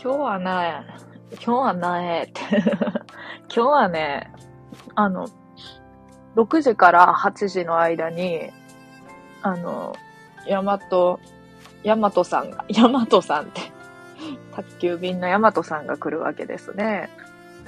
今日はね、今日はね、って今日はね、あの、6時から8時の間に、あの、ヤマト、ヤマトさんが、ヤマトさんって、宅急便のヤマトさんが来るわけですね。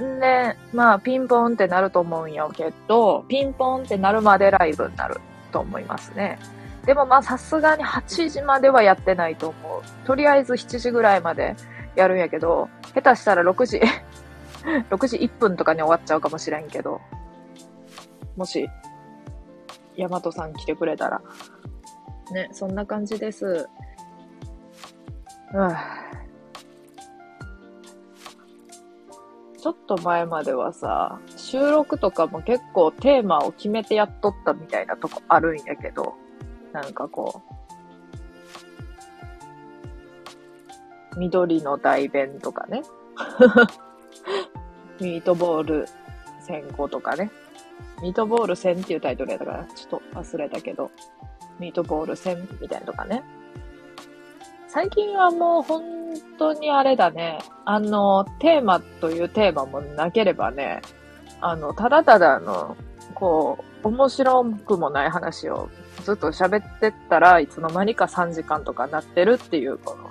んで、まあ、ピンポンってなると思うんやけど、ピンポンってなるまでライブになると思いますね。でもまあ、さすがに8時まではやってないと思う。とりあえず7時ぐらいまでやるんやけど、下手したら6時、6時1分とかに終わっちゃうかもしれんけど、もし、ヤマトさん来てくれたら。ね、そんな感じです。う ぅちょっと前まではさ、収録とかも結構テーマを決めてやっとったみたいなとこあるんやけど、なんかこ緑の大弁 とかね。ミートボール1000個とかね。ミートボール1000っていうタイトルやったから、ちょっと忘れたけど、ミートボール1000みたいなとかね。最近はもう本当にあれだね。あの、テーマというテーマもなければね、あの、ただただの、こう、面白くもない話をずっと喋ってったらいつの間にか3時間とかなってるっていうこの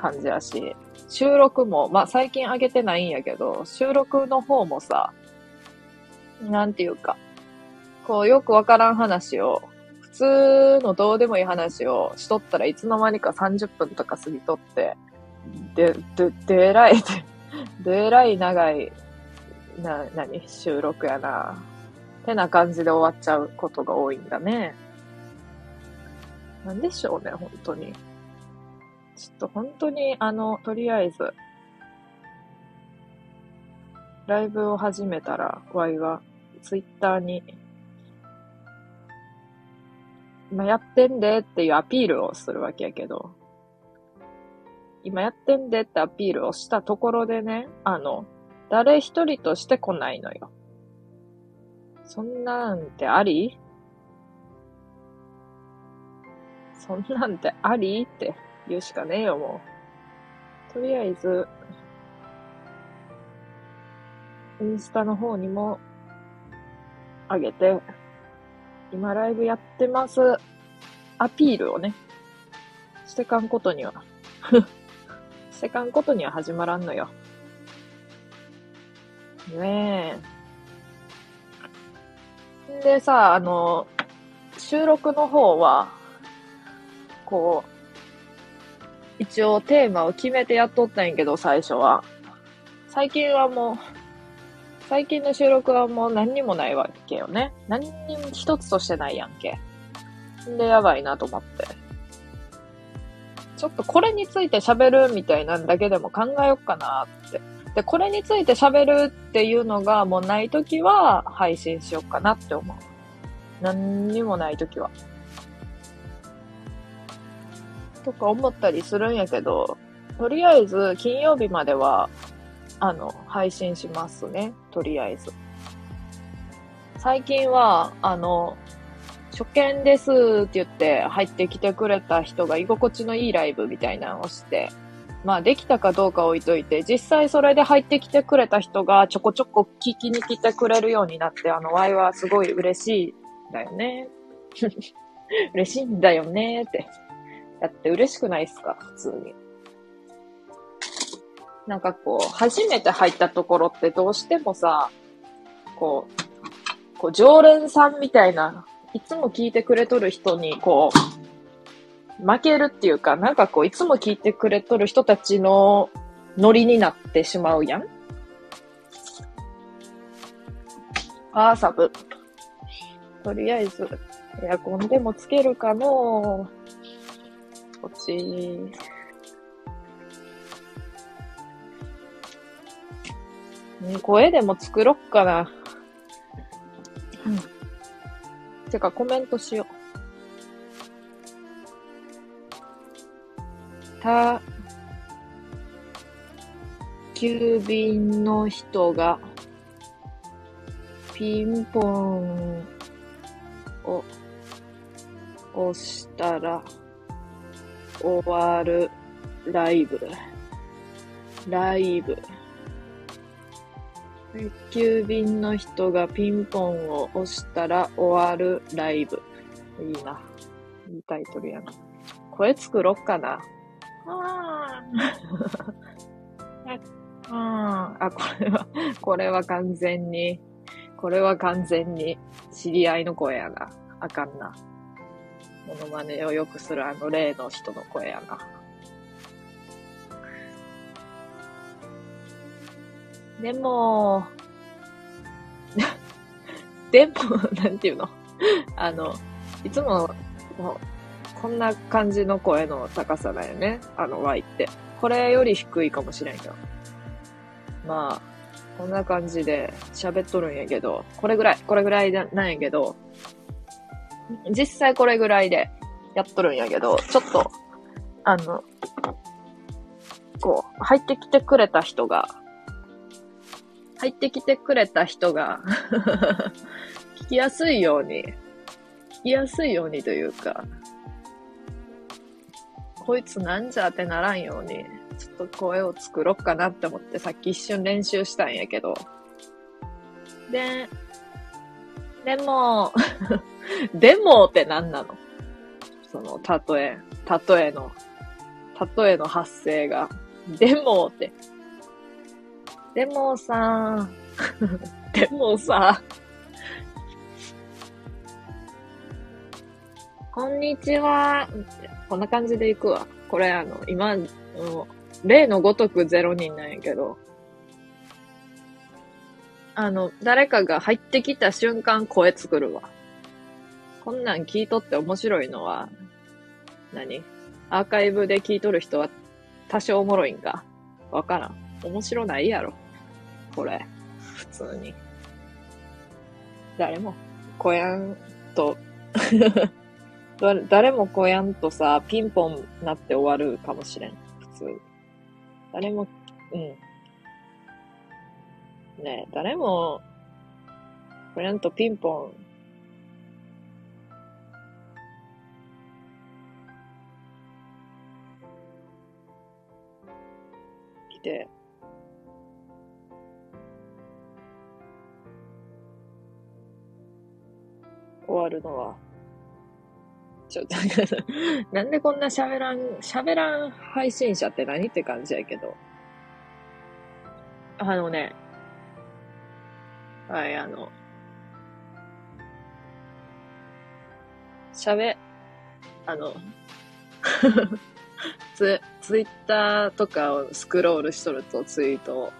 感じやし、収録も、まあ最近上げてないんやけど、収録の方もさ、なんていうか、こうよくわからん話を、普通のどうでもいい話をしとったらいつの間にか30分とか過ぎとって、で、で、でえらい、でえらい長い、な、なに、収録やな。てな感じで終わっちゃうことが多いんだね。なんでしょうね、本当に。ちょっと本当に、あの、とりあえず、ライブを始めたら、ワイは、ツイッターに、今やってんでっていうアピールをするわけやけど、今やってんでってアピールをしたところでね、あの、誰一人として来ないのよ。そんなんてあり？そんなんてあり？って言うしかねえよ、もう。とりあえず、インスタの方にも、あげて、今ライブやってます。アピールをね、してかんことには してかんことには始まらんのよ。ねえ。でさ、あの、収録の方は、こう、一応テーマを決めてやっとったんやけど、最初は。最近はもう、最近の収録はもう何にもないわけよね。何にも一つとしてないやんけ。んで、やばいなと思って。ちょっとこれについて喋るみたいなんだけでも考えよっかなって。で、これについて喋るっていうのがもうないときは配信しよっかなって思う。何にもないときは。とか思ったりするんやけど、とりあえず金曜日までは、あの、配信しますね。とりあえず。最近は、あの、初見ですって言って入ってきてくれた人が居心地のいいライブみたいなのをして、まあできたかどうか置いといて、実際それで入ってきてくれた人がちょこちょこ聞きに来てくれるようになって、あの、ワイはすごい嬉しいんだよね。嬉しいんだよねって。だって嬉しくないっすか普通に。なんかこう、初めて入ったところってどうしてもさ、こう、こう常連さんみたいな、いつも聞いてくれとる人にこう、負けるっていうか、なんかこう、いつも聞いてくれとる人たちのノリになってしまうやんあーサブ。とりあえず、エアコンでもつけるかのこっち。声でも作ろっかな。うん。てかコメントしよう。た、郵便の人が、ピンポンを押したら、終わるライブ。ライブ。宅急便の人がピンポンを押したら終わるライブ。いいな。いいタイトルやな。声作ろっかな。あー あ、あ、これは、これは完全に、これは完全に知り合いの声やな。あかんな。モノマネをよくするあの例の人の声やな。でも、でも、なんていうの？あの、いつも、こんな感じの声の高さだよね。あの Y って。これより低いかもしれんよ。まあ、こんな感じで喋っとるんやけど、これぐらい、これぐらいなんやけど、実際これぐらいでやっとるんやけど、ちょっと、あの、こう、入ってきてくれた人が、入ってきてくれた人が 聞きやすいように、聞きやすいようにというか、こいつなんじゃってならんように、ちょっと声を作ろっかなって思ってさっき一瞬練習したんやけど。で、でも、でもって何なの？その、例え、例えの、例えの発声が、でもって。でもさ、でもさ、こんにちは。こんな感じで行くわ。これあの、今、例のごとくゼロ人なんやけど、あの、誰かが入ってきた瞬間声作るわ。こんなん聞いとって面白いのは、何？アーカイブで聞いとる人は多少おもろいんか？わからん。面白ないやろ。これ。普通に。誰も、こやんと 誰もこやんとさ、ピンポンなって終わるかもしれん。普通。誰も、うん。ね誰も、こやんとピンポン。来て、終わるのは、ちょっと、なんでこんな喋らん、喋らん配信者って何って感じやけど。あのね、はい、あの、喋、あの、ツツイッターとかをスクロールしとるとツイートを、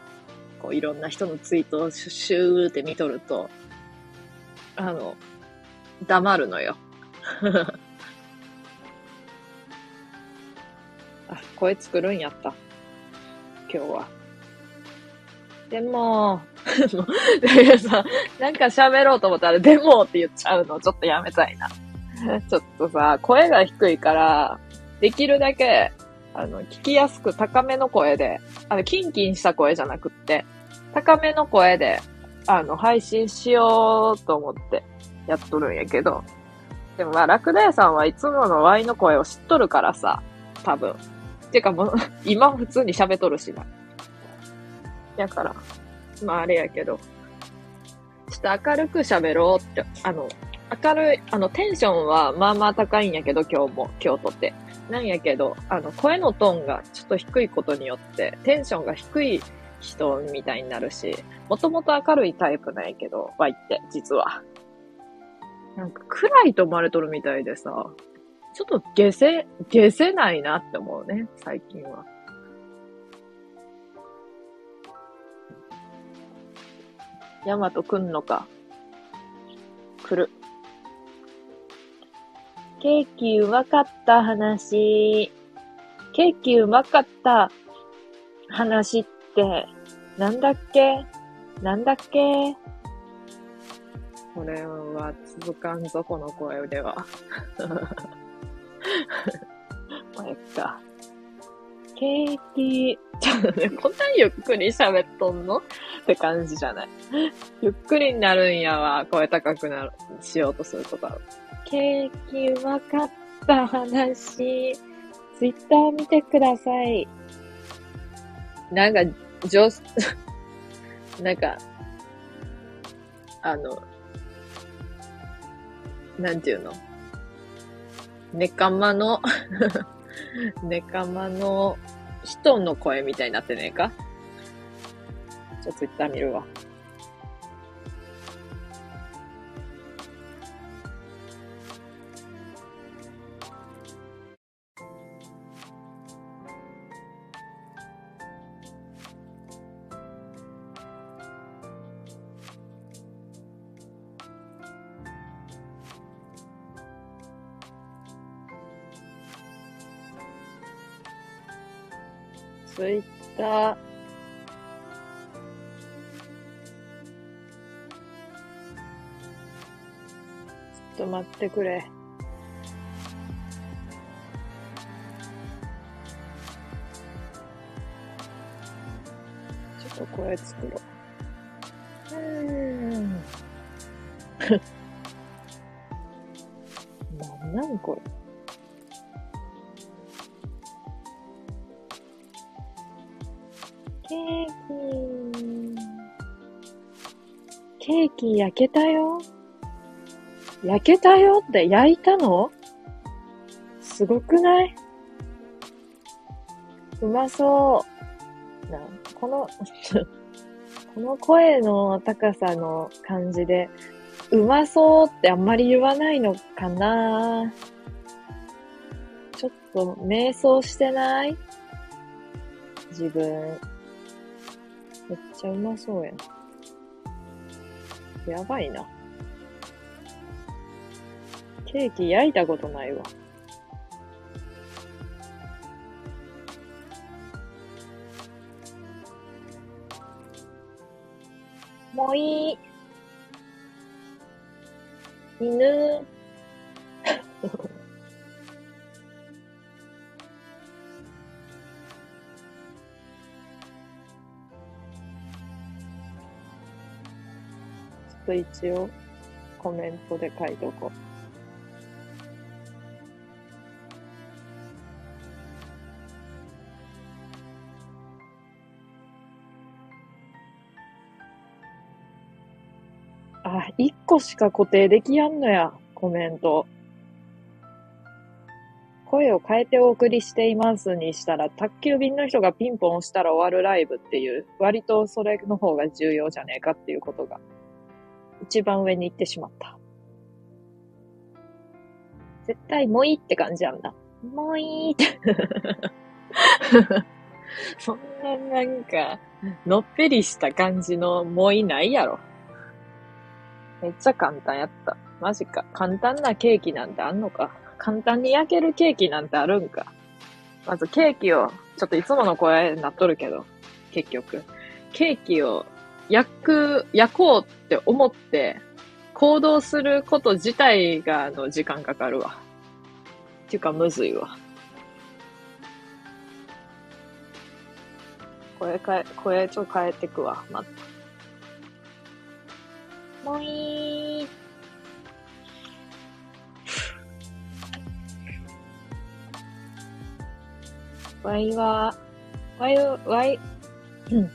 こういろんな人のツイートをシューって見とると、あの、黙るのよ。あ、声作るんやった。今日は。でも、いやさ、なんか喋ろうと思ったら、でもって言っちゃうの、ちょっとやめたいな。ちょっとさ、声が低いから、できるだけ、あの、聞きやすく高めの声で、あの、キンキンした声じゃなくって、高めの声で、あの、配信しようと思ってやっとるんやけど、でもまあ、ラクダ屋さんはいつもの Y の声を知っとるからさ、多分。てかもう、今普通に喋っとるしな。やから、まああれやけど、ちょっと明るく喋ろうって、あの、明るい、あの、テンションはまあまあ高いんやけど、今日も、今日とって。なんやけど、あの、声のトーンがちょっと低いことによって、テンションが低い人みたいになるし、もともと明るいタイプなんやけど、ワイって、実は。なんか暗いと思われとるみたいでさ、ちょっと下せ、下せないなって思うね、最近は。ヤマト来んのか。来る。ケーキうまかった話。ケーキうまかった話って、なんだっけ？なんだっけ？これは続かんぞ、この声では。まあ、やっか。ケーキ、ちょっとね、こんなにゆっくり喋っとんの？って感じじゃない。ゆっくりになるんやわ、声高くなる、しようとすることは。ケーキうまかった話、ツイッター見てください。なんか、上、なんか、あの、なんていうの？ネカマの ネカマの人の声みたいになってねえか？ちょっとツイッター見るわ。ツイッター。ちょっと待ってくれ。ちょっとこれ作ろう。う焼けたよ。焼けたよって焼いたの？すごくない？うまそう。な、この、この声の高さの感じで、うまそうってあんまり言わないのかな？ちょっと瞑想してない？自分。めっちゃうまそうやん。やばいな。ケーキ焼いたことないわ。もういい。犬。と一応コメントで書いとこう。あ、一個しか固定できやんのや、コメント。声を変えてお送りしていますにしたら、宅急便の人がピンポン押したら終わるライブっていう、割とそれの方が重要じゃねえかっていうことが、一番上に行ってしまった。絶対もういいって感じやんな。もういいって。そんななんか、のっぺりした感じのもういないやろ。めっちゃ簡単やった。マジか。簡単なケーキなんてあんのか。簡単に焼けるケーキなんてあるんか。まずケーキを、ちょっといつもの声になっとるけど、結局。ケーキを焼く、焼こうって思って、行動すること自体が、あの、時間かかるわ。っていうか、むずいわ。声変え、声ちょ変えてくわ。待っ。もういい。わいは、わい、わい、うん。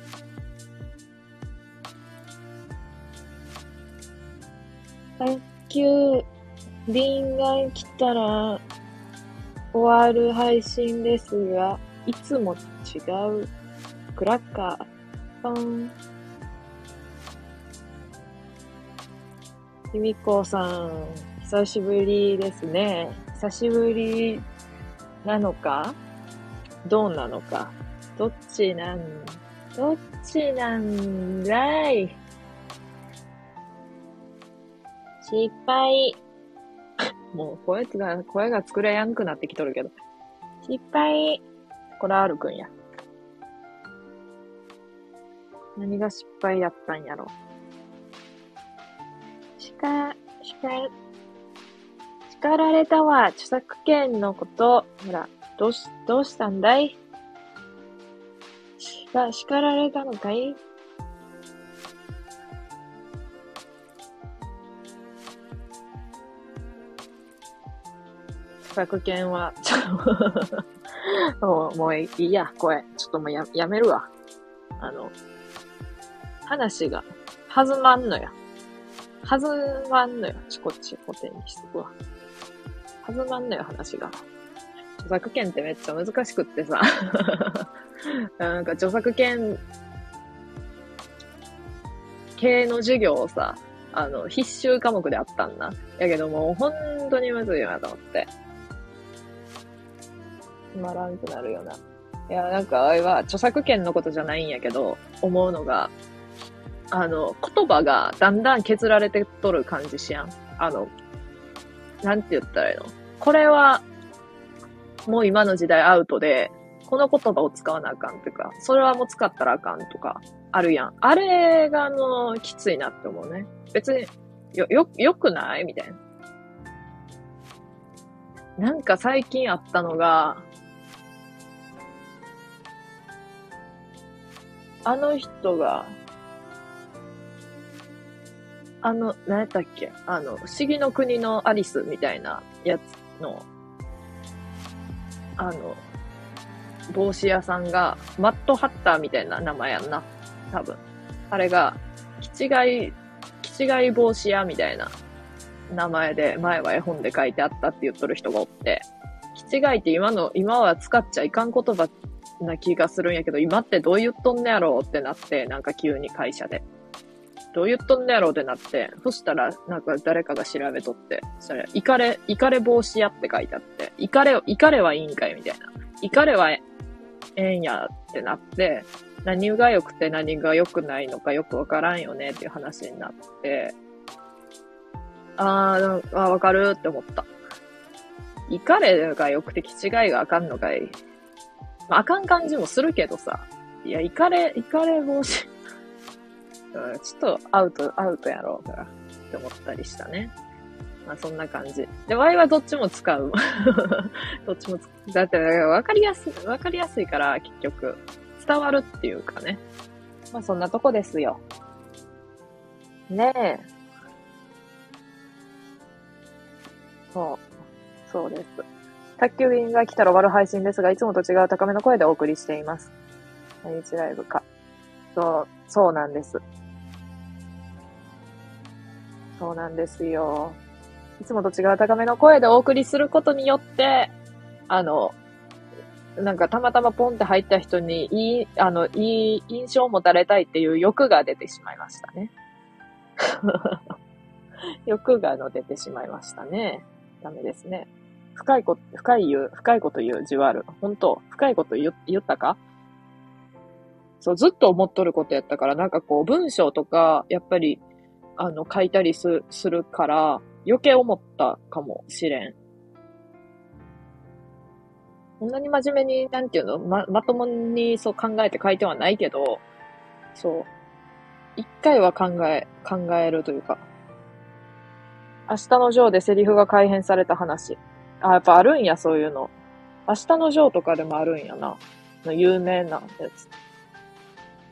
卓球便が来たら終わる配信ですが、いつも違う。クラッカー、ポン。ひみこさん、久しぶりですね。久しぶりなのか？どうなのか？どっちなん、どっちなんだい？失敗。もう、こやつが、声が作れやんくなってきとるけど。失敗。これ R くんや。何が失敗やったんやろ。しか、しか、叱られたわ。著作権のこと。ほら、どうし、どうしたんだい？しか、叱られたのかい？著作権は、ちょっともう、いいや、声。ちょっともうや、やめるわ。あの、話が弾まんのや。弾まんのよ。ちこっち固定にしとくわ。弾まんのよ、話が。著作権ってめっちゃ難しくってさ。なんか著作権系の授業をさ、あの、必修科目であったんだ。やけどもう本当にむずいなと思って。つまらんくなるよな。いや、なんか、あれは著作権のことじゃないんやけど、思うのが、あの、言葉がだんだん削られてとる感じしやん。あの、なんて言ったらいいの？これは、もう今の時代アウトで、この言葉を使わなあかんとか、それはもう使ったらあかんとか、あるやん。あれが、あの、きついなって思うね。別に、よ、よ、よくない？みたいな。なんか最近あったのが、あの人が、あの、何やったっけ？あの、不思議の国のアリスみたいなやつの、あの、帽子屋さんが、マットハッターみたいな名前やんな。多分。あれが、気違い、気違い帽子屋みたいな名前で、前は絵本で書いてあったって言っとる人がおって、気違いって今の、今は使っちゃいかん言葉な気がするんやけど、今ってどう言っとんねやろうってなって、なんか急に会社で。どう言っとんねやろうってなって、そしたら、なんか誰かが調べとって、それ、イカレ、イカレ防止やって書いてあって、イカレ、イカレはいいんかいみたいな。イカレはええんやってなって、何が良くて何が良くないのかよくわからんよねっていう話になって、あー、あわかるって思った。イカレが良くて気違いがあかんのかいまあ、あかん感じもするけどさ。いや、イカレ、イカレ防止 ちょっとアウト、アウトやろうからって思ったりしたね。まあそんな感じ。で、ワイはどっちも使う。どっちも使う。だってわかりやすい、わかりやすいから結局伝わるっていうかね。まあそんなとこですよ。ねえ。そう。そうです。宅急便が来たら終わる配信ですが、いつもと違う高めの声でお送りしています。毎日ライブか。そう、そうなんです。そうなんですよ。いつもと違う高めの声でお送りすることによって、あの、なんかたまたまポンって入った人にいい、あの、いい印象を持たれたいっていう欲が出てしまいましたね。欲がの出てしまいましたね。ダメですね。深いこと、深い言う、深いこと言う字はある。本当深いこと言言ったか？そう、ずっと思っとることやったから、なんかこう、文章とか、やっぱり、あの、書いたりすするから、余計思ったかもしれん。こんなに真面目に、なんていうの、ま、まともにそう考えて書いてはないけど、そう。一回は考え、考えるというか。明日のジョーでセリフが改変された話。あ、やっぱあるんや、そういうの。明日のジョーとかでもあるんやな。の有名なやつ。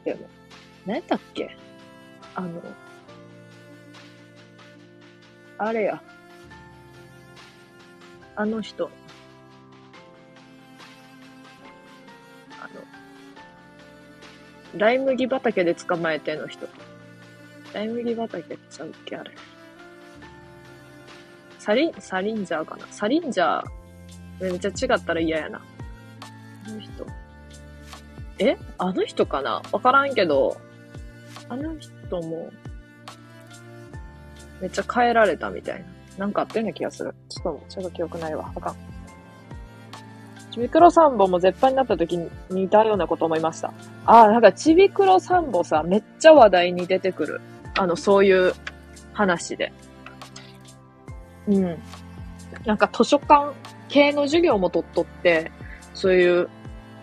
でも、何やったっけ？あの、あれや。あの人。あの、ライ麦畑で捕まえての人。ライ麦畑ちゃうっけあれ。サリン、サリンジャーかな？サリンジャー、めっちゃ違ったら嫌やな。あの人。え？あの人かな？わからんけど、あの人も、めっちゃ変えられたみたいな。なんかあったような気がする。ちょっと、ちょっと記憶ないわ。あかん。ちびくろサンボも絶版になった時に似たようなこと思いました。ああ、なんかちびくろサンボさ、めっちゃ話題に出てくる。あの、そういう話で。うん。なんか図書館系の授業も取っとって、そういう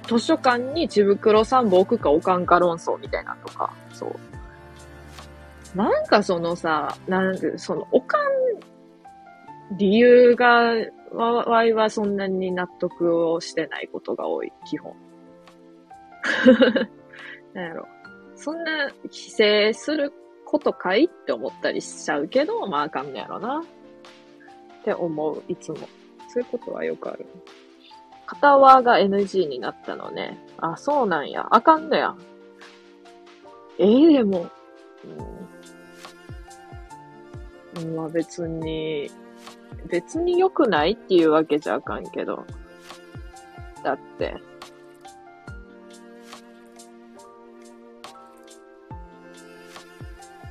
図書館にちぶくろ3本置くか置かんか論争みたいなとか、そう。なんかそのさ、なんで、その置かん理由が、わ、わいはそんなに納得をしてないことが多い、基本。なんやろ。そんな規制することかいって思ったりしちゃうけど、まああかんねやろな。って思う、いつも。そういうことはよくある。片輪が NG になったのね。あ、そうなんや。あかんのや。えー、でも、うん、まあ別に、別に良くないっていうわけじゃあかんけど。だって、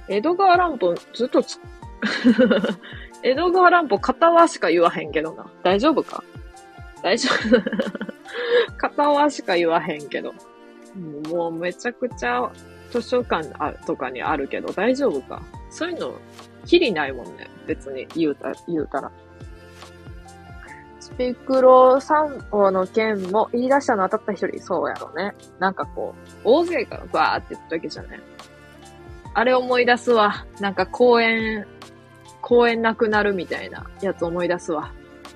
江戸川乱歩ずっとつ、江戸川乱歩片輪しか言わへんけどな。大丈夫か？大丈夫 片輪しか言わへんけど。もうめちゃくちゃ図書館とかにあるけど大丈夫か？そういうの、きりないもんね。別に言うた、言うたら。スピクロ散歩の件も言い出したの当たった一人、そうやろね。なんかこう、大勢からバーって言ったわけじゃない。あれ思い出すわ。なんか公園、公園なくなるみたいなやつ思い出すわ。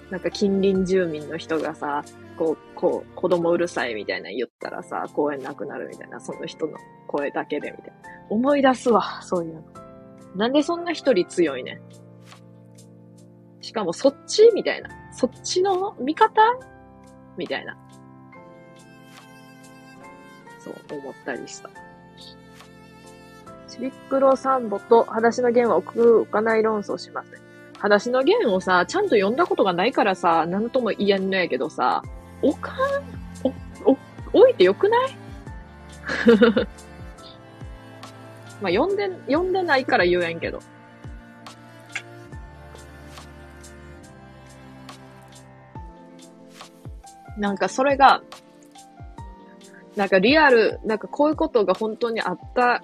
なんか近隣住民の人がさ、こう、こう、子供うるさいみたいな言ったらさ、公園なくなるみたいな、その人の声だけでみたいな。思い出すわ、そういうの。なんでそんな一人強いねしかもそっちみたいな。そっちの味方みたいな。そう思ったりした。ちびっくろサンボと裸足の弦は置く、置かない論争しますね。裸足の弦をさ、ちゃんと読んだことがないからさ、なんとも言えんのやけどさ、置かん、お、お、置いてよくない？まあ、読んで、読んでないから言えんけど。なんかそれが、なんかリアル、なんかこういうことが本当にあった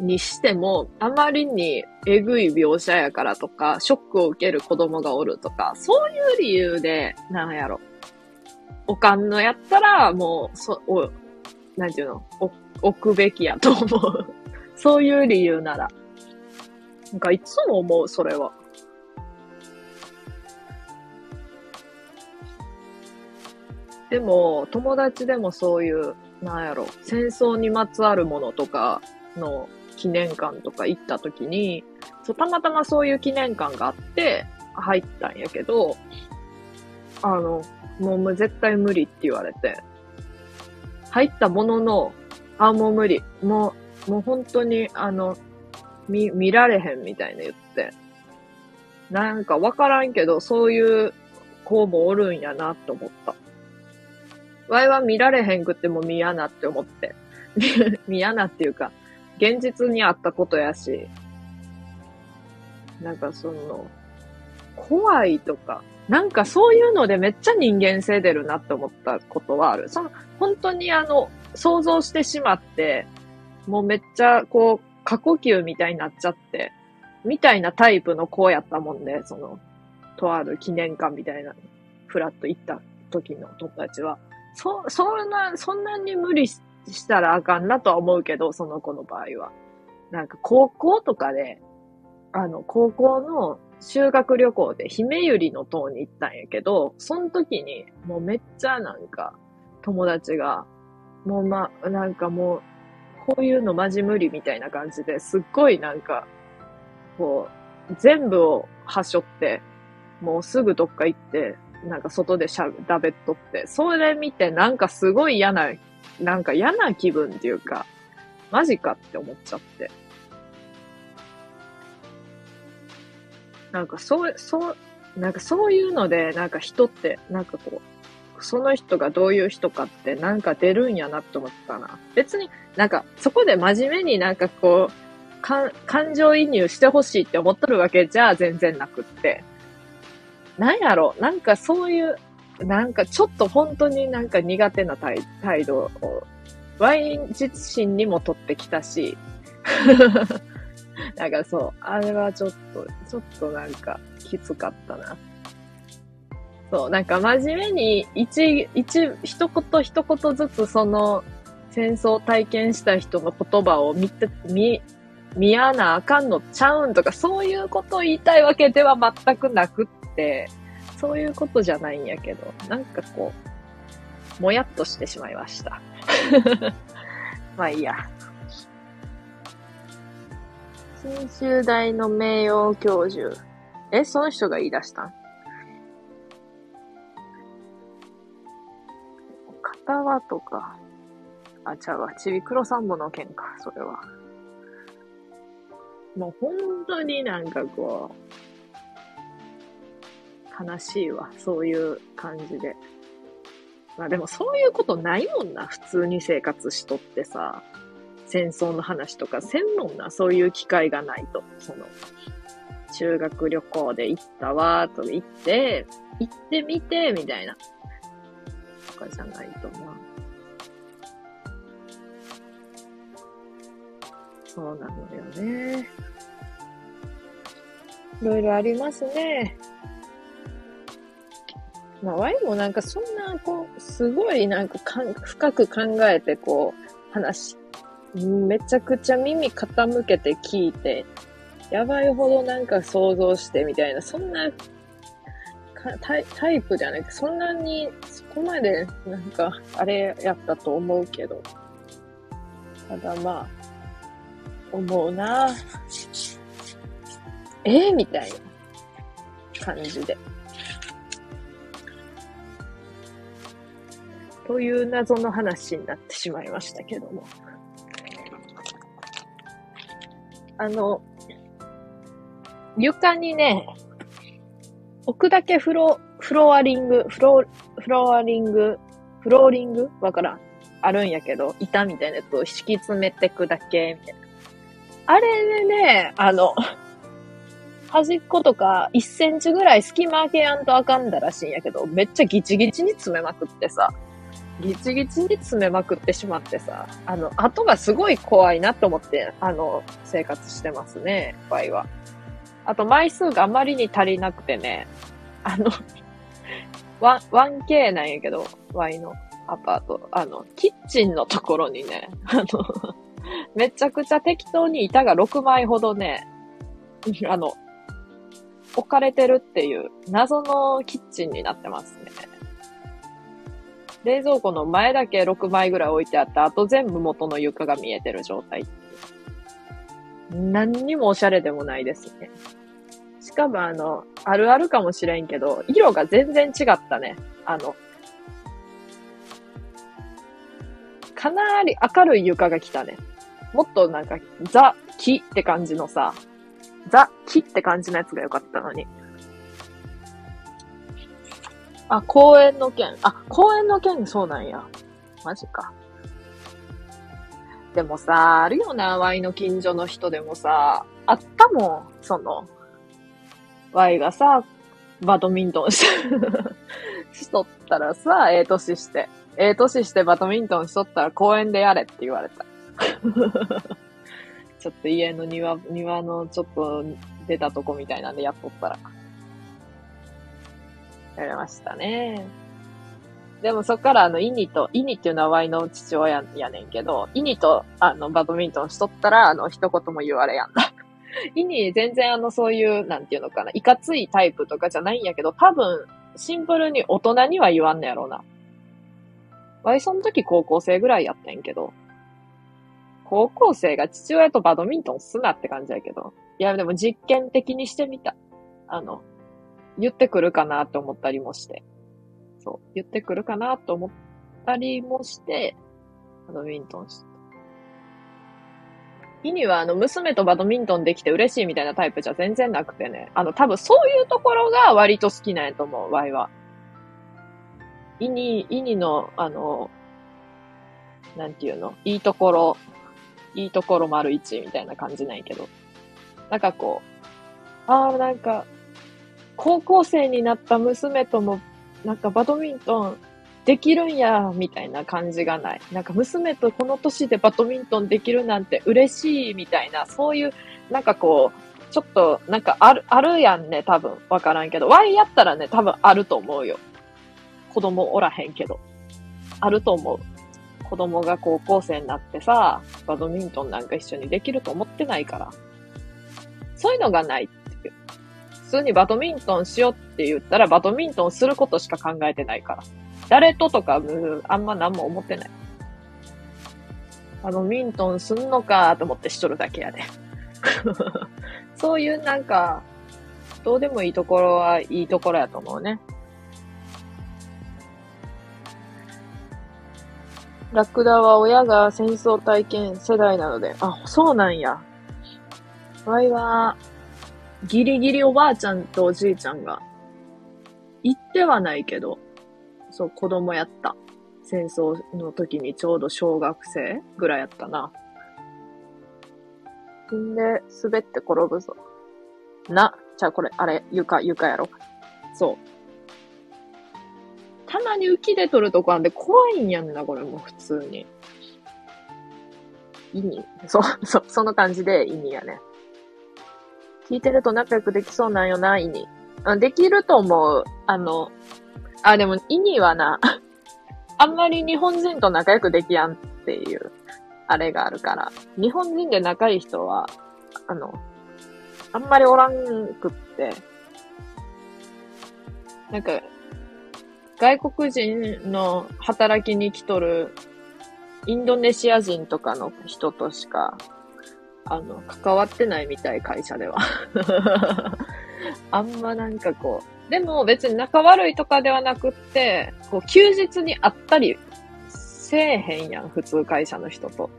にしても、あまりにえぐい描写やからとか、ショックを受ける子供がおるとか、そういう理由で、なんやろ。おかんのやったら、もう、そ、お、なんていうの、お、置くべきやと思う。そういう理由なら。なんかいつも思う、それは。でも、友達でもそういう、なんやろ、戦争にまつわるものとかの記念館とか行った時に、そう、たまたまそういう記念館があって、入ったんやけど、あの、もう絶対無理って言われて、入ったものの、あ、もう無理。もう、もう本当に、あの、見、見られへんみたいな言って。なんかわからんけど、そういう子もおるんやなって思った。わいは見られへんくっても見やなって思って。見やなっていうか、現実にあったことやし、なんかその、怖いとか、なんかそういうのでめっちゃ人間性出るなって思ったことはある。その、本当にあの、想像してしまって、もうめっちゃこう、過呼吸みたいになっちゃって、みたいなタイプの子やったもんで、その、とある記念館みたいな、フラッと行った時の友達は。そ、そんな、そんなに無理ししたらあかんなとは思うけど、その子の場合は。なんか高校とかで、あの、高校の修学旅行で姫百合の塔に行ったんやけど、その時にもうめっちゃなんか友達が、もうま、なんかもう、こういうのマジ無理みたいな感じですっごいなんか、こう、全部をはしょって、もうすぐどっか行って、なんか外でしゃだべっとって、それ見てなんかすごい嫌ななんか嫌な気分っていうか、マジかって思っちゃって。なんかそう、そう、なんかそういうので、なんか人って、なんかこう、その人がどういう人かってなんか出るんやなって思ったな。別になんかそこで真面目になんかこう、感情移入してほしいって思っとるわけじゃ全然なくって。なんやろ？なんかそういう、なんかちょっと本当になんか苦手な態度を、ワイン自身にも取ってきたし、なんかそう、あれはちょっと、ちょっとなんかきつかったな。そう、なんか真面目に一、一、一言一言ずつその戦争を体験した人の言葉を見て、見、見やなあかんのちゃうんとかそういうことを言いたいわけでは全くなくって、そういうことじゃないんやけど、なんかこう、もやっとしてしまいました。まあいいや。信州大の名誉教授。え、その人が言い出したん？片輪とか。あ、ちゃうわ。ちびくろさんぼの件か、それは。もう本当になんかこう、悲しいわ。そういう感じで。まあでもそういうことないもんな。普通に生活しとってさ。戦争の話とかせんもんな。そういう機会がないと。その、修学旅行で行ったわ、と行って、行ってみて、みたいな。とかじゃないと思う。そうなのよね。いろいろありますね。まあ、ワイもなんかそんな、こう、すごいなんかかん深く考えて、こう、話、めちゃくちゃ耳傾けて聞いて、やばいほどなんか想像してみたいな、そんなタイタイプじゃなくて、そんなに、そこまでなんか、あれやったと思うけど。ただまあ、思うなえー、みたいな感じで。という謎の話になってしまいましたけども。あの、床にね、置くだけフロ、フロアリング、フロ、フロアリング、フローリング？わからん。あるんやけど、板みたいなやつを敷き詰めてくだけ、みたいな。あれでね、あの、端っことか1センチぐらい隙間開けやんとあかんだらしいんやけど、めっちゃギチギチに詰めまくってさ、ギチギチに詰めまくってしまってさ、あの、後がすごい怖いなと思って、あの、生活してますね、場合は。あと、枚数があまりに足りなくてね、あの、1K なんやけど、Y のアパート。あの、キッチンのところにね、あの、めちゃくちゃ適当に板が6枚ほどね、あの、置かれてるっていう謎のキッチンになってますね。冷蔵庫の前だけ6枚ぐらい置いてあって、あと全部元の床が見えてる状態。何にもおしゃれでもないですね。しかもあの、あるあるかもしれんけど、色が全然違ったね。あの、かなり明るい床が来たね。もっとなんか、ザ・木って感じのさ、ザ・木って感じのやつが良かったのに。あ、公園の件。あ、公園の件そうなんや。マジか。でもさ、あるよな、ワイの近所の人でもさ、あったもん、その、ワイがさ、バドミントンし しとったらさ、ええ年して、ええ年してバドミントンしとったら公園でやれって言われた。ちょっと家の庭、庭のちょっと出たとこみたいなんでやっとったら。やりましたね。でもそっからあの、イニと、イニっていう名前の父親やねんけど、イニとあの、バドミントンしとったら、あの、一言も言われやんだ。イニ全然あの、そういう、なんていうのかな、いかついタイプとかじゃないんやけど、多分、シンプルに大人には言わんのやろうな。わいその時高校生ぐらいやってんけど、高校生が父親とバドミントンすなって感じやけど、いや、でも実験的にしてみた。あの、言ってくるかなって思ったりもして。そう、言ってくるかなと思ったりもして、バドミントンした。意味は、あの、娘とバドミントンできて嬉しいみたいなタイプじゃ全然なくてね。あの、多分そういうところが割と好きなんやと思う、ワイは。イニ、イニの、あの、なんていうの？いいところ、いいところ丸一みたいな感じなんやけど。なんかこう、ああ、なんか、高校生になった娘ともなんかバドミントンできるんや、みたいな感じがない。なんか娘とこの年でバドミントンできるなんて嬉しいみたいな、そういう、なんかこう、ちょっと、なんかある、あるやんね、多分。わからんけど。Y やったらね、多分あると思うよ。子供おらへんけど。あると思う。子供が高校生になってさ、バドミントンなんか一緒にできると思ってないから。そういうのがない。通にバドミントンしようって言ったら、バドミントンすることしか考えてないから。誰ととか、あんま何も思ってない。バドミントンすんのかと思ってしとるだけやで。そういうなんか、どうでもいいところはいいところやと思うね。ラクダは親が戦争体験世代なので、あ、そうなんや。わいは、ギリギリおばあちゃんとおじいちゃんが、行ってはないけど、そう、子供やった。戦争の時にちょうど小学生ぐらいやったな。んで、滑って転ぶぞ。な、じゃあこれ、あれ、床、床やろ。そう。たまに浮きで撮るとこあんで怖いんやんな、これもう普通に。意味そう、そう、その感じで意味やね。聞いてると仲良くできそうなんよな、意味。できると思う。あの、あ、でも、意味はな、あんまり日本人と仲良くできやんっていう、あれがあるから。日本人で仲いい人は、あの、あんまりおらんくって、なんか、外国人の働きに来とるインドネシア人とかの人としか、あの、関わってないみたい、会社では。あんまなんかこう、でも別に仲悪いとかではなくって、こう、休日に会ったりせえへんやん、普通会社の人と。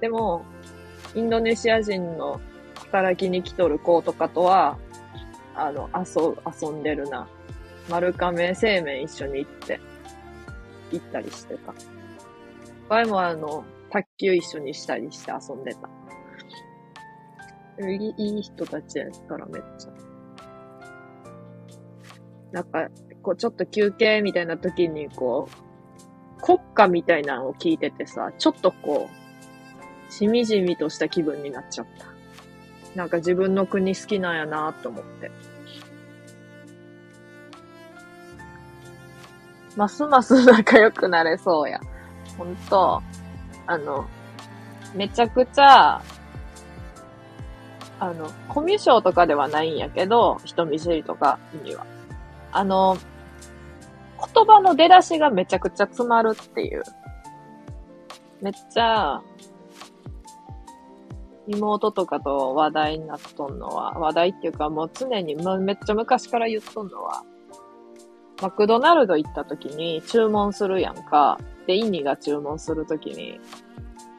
でも、インドネシア人の働きに来とる子とかとは、あの、遊、遊んでるな。丸亀製麺一緒に行って、行ったりしてた。前もあの、卓球一緒にしたりして遊んでた。いい人たちやったらめっちゃ。なんか、こうちょっと休憩みたいな時にこう、国歌みたいなのを聞いててさ、ちょっとこう、しみじみとした気分になっちゃった。なんか自分の国好きなんやなと思って。ますます仲良くなれそうや。ほんと、あの、めちゃくちゃ、あの、コミュ障とかではないんやけど、人見知りとかには。あの、言葉の出だしがめちゃくちゃ詰まるっていう。めっちゃ、妹とかと話題になっとんのは、話題っていうかもう常に、めっちゃ昔から言っとんのは、マクドナルド行った時に注文するやんか。で、インニが注文する時に、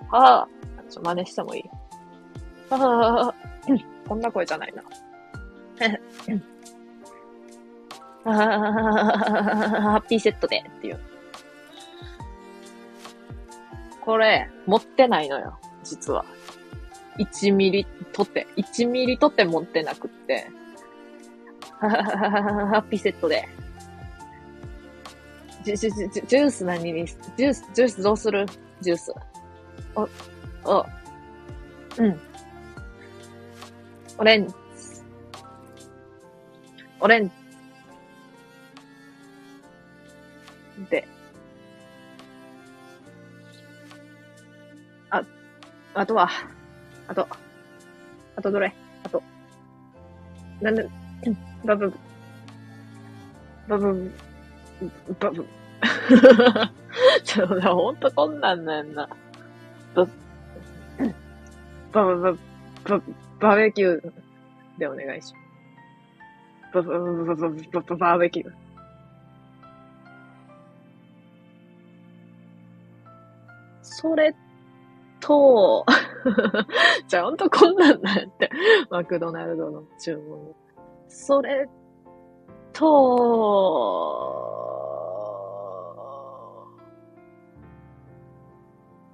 はあ、ちょ、真似してもいい？ははは こんな声じゃないな。ハッピーセットでっていう。これ、持ってないのよ、実は。1ミリ取って、1ミリ取って持ってなくって。ハッピーセットで。ジュジュジュジュース何にジュース、ジュースどうする？ジュース。お、お、うん。オレンジ。オレンジ。で。あ、あとは、あと、あとどれ？あと、なんで、バブ、バブ、バブ、ちょっと、ほんとこんなんなんな。バブ、バブババ、バ、バーベキューでお願いします。バーベキュー。それと じゃあほんとこんなんだってマクドナルドの注文。それと、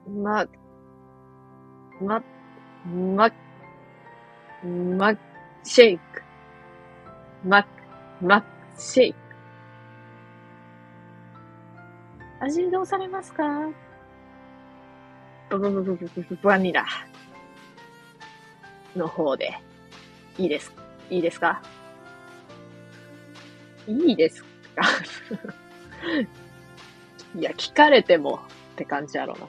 ま、ま、ま、ま、シェイク。ま、ま、シェイク。味どうされますか？ブブブブブブバニラの方で。いいです。いいですか？いいですか？いや、聞かれてもって感じやろな。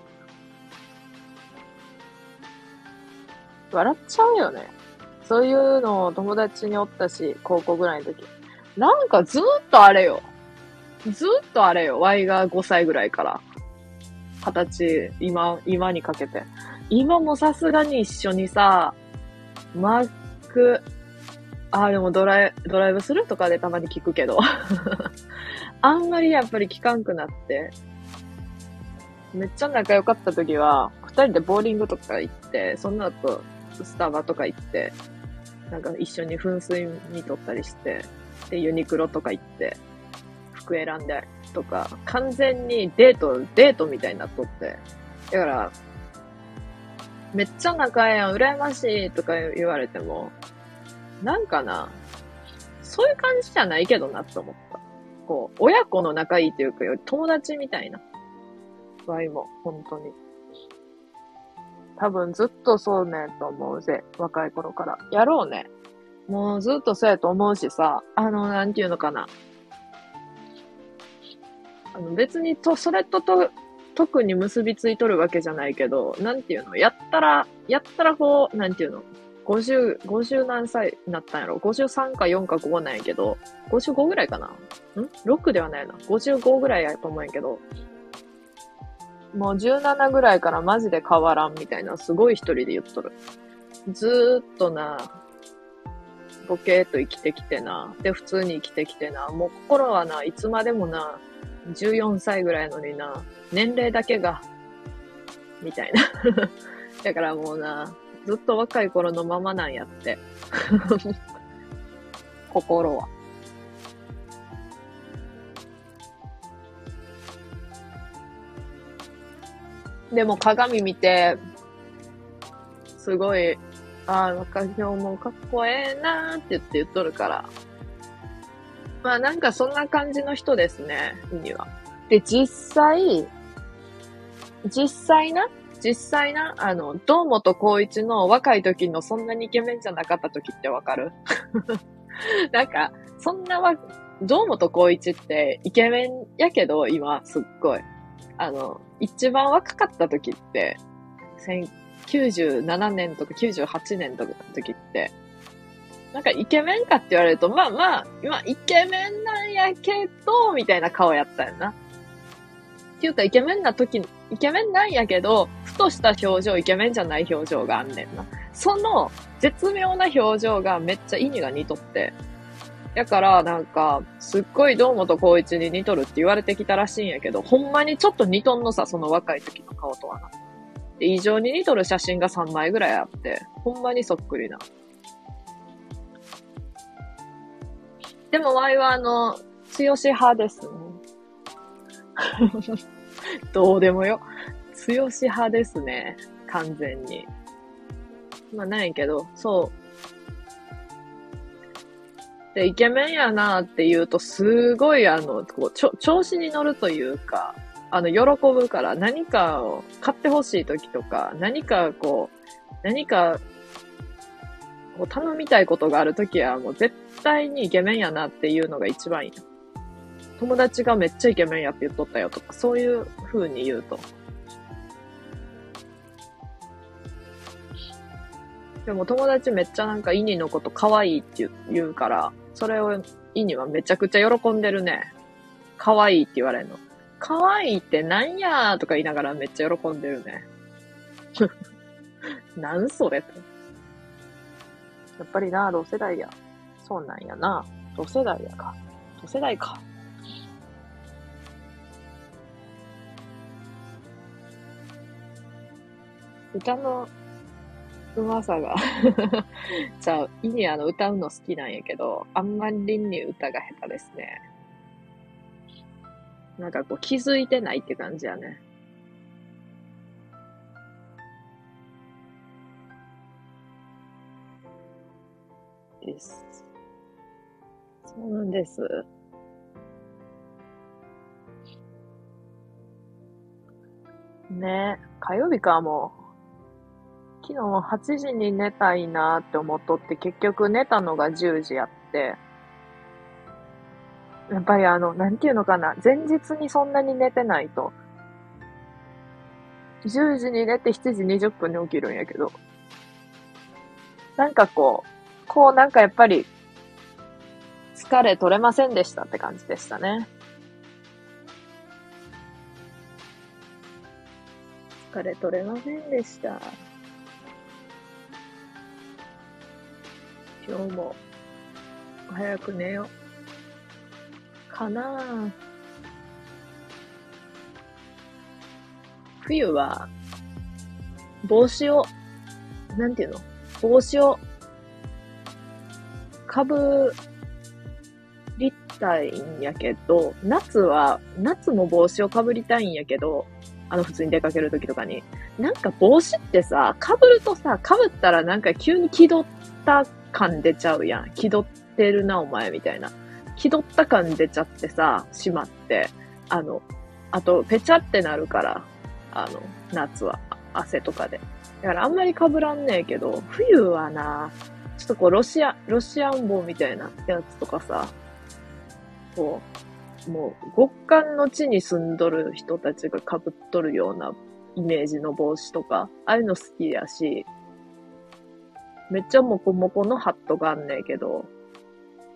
笑っちゃうよね。そういうのを友達におったし、高校ぐらいの時。なんかずっとあれよ。ずっとあれよ。Y が5歳ぐらいから。二十歳、今、今にかけて。今もさすがに一緒にさ、マック、あ、でもドライ、ドライブするとかでたまに聞くけど。あんまりやっぱり聞かんくなって。めっちゃ仲良かった時は、二人でボーリングとか行って、その後、スタバとか行って、なんか一緒に噴水に撮ったりして、で、ユニクロとか行って、服選んでとか、完全にデート、デートみたいになっとって。だから、めっちゃ仲ええやん、羨ましいとか言われても、なんかな、そういう感じじゃないけどなって思った。こう、親子の仲いいっていうか友達みたいな場合も、本当に。多分ずっとそうねと思うぜ。若い頃から。やろうね。もうずっとそうやと思うしさ、あの、なんていうのかな。あの別にと、それとと、特に結びついとるわけじゃないけど、なんていうの、やったら、やったらこう、なんていうの、50、50何歳になったんやろ ?53 か4か5なんやけど、55ぐらいかな？ん ?6 ではないな。55ぐらいやと思うんやけど、もう17ぐらいからマジで変わらんみたいな、すごい一人で言っとる。ずーっとな、ボケーっと生きてきてな。で、普通に生きてきてな。もう心はな、いつまでもな、14歳ぐらいのにな、年齢だけが、みたいな。だからもうな、ずっと若い頃のままなんやって。心は。でも鏡見て、すごい、ああ、若今日もかっこええなーって言って言っとるから。まあなんかそんな感じの人ですね、イニは。で、実際、実際な、実際な、あの、堂本光一の若い時のそんなにイケメンじゃなかった時ってわかる？なんか、そんなわ、堂本光一ってイケメンやけど、今、すっごい。あの、一番若かった時って、97年とか98年とかの時って、なんかイケメンかって言われると、まあまあ、まあイケメンなんやけど、みたいな顔やったよな。っていうか、イケメンな時、イケメンなんやけど、ふとした表情、イケメンじゃない表情があんねんな。その絶妙な表情がめっちゃ意味が似とって。だから、なんか、すっごい堂本光一に似とるって言われてきたらしいんやけど、ほんまにちょっと似とんのさ、その若い時の顔とはな。で、異常に似とる写真が3枚ぐらいあって、ほんまにそっくりな。でも、ワイはあの、強し派ですね。どうでもよ。強し派ですね。完全に。まあ、ないけど、そう。で、イケメンやなって言うと、すごいあの、こう、ちょ、調子に乗るというか、あの、喜ぶから、何かを買ってほしい時とか、何かこう、何か、こう頼みたいことがある時は、もう絶対にイケメンやなっていうのが一番いい。友達がめっちゃイケメンやって言っとったよとか、そういう風に言うと。でも友達めっちゃなんかイニのこと可愛いって言うから、それをイニはめちゃくちゃ喜んでるね。可愛いって言われるの。可愛いってなんやーとか言いながらめっちゃ喜んでるね。なんそれと。やっぱりな、同世代や。そうなんやな。同世代やか。同世代か。歌のうまさが じゃあ、イニあの歌うの好きなんやけど、あんまりに歌が下手ですね。なんかこう気づいてないって感じやね。です。そうなんです。ねえ火曜日かもう。昨日8時に寝たいなって思っとって、結局寝たのが10時やって。やっぱりあの、なんていうのかな、前日にそんなに寝てないと。10時に寝て7時20分に起きるんやけど。なんかこう、こうなんかやっぱり、疲れ取れませんでしたって感じでしたね。疲れ取れませんでした。今日も早く寝よう。かな。冬は、帽子を、なんていうの？帽子を、かぶりたいんやけど、夏は、夏も帽子をかぶりたいんやけど、あの、普通に出かけるときとかに。なんか帽子ってさ、かぶるとさ、かぶったらなんか急に気取った感出ちゃうやん。気取ってるな、お前、みたいな。気取った感出ちゃってさ、しまって。あの、あと、ぺちゃってなるから、あの、夏は、汗とかで。だからあんまり被らんねえけど、冬はな、ちょっとこう、ロシア、ロシアン帽みたいなやつとかさ、こう、もう、極寒の地に住んどる人たちが被っとるようなイメージの帽子とか、ああいうの好きやし、めっちゃモコモコのハットがあんねんけど、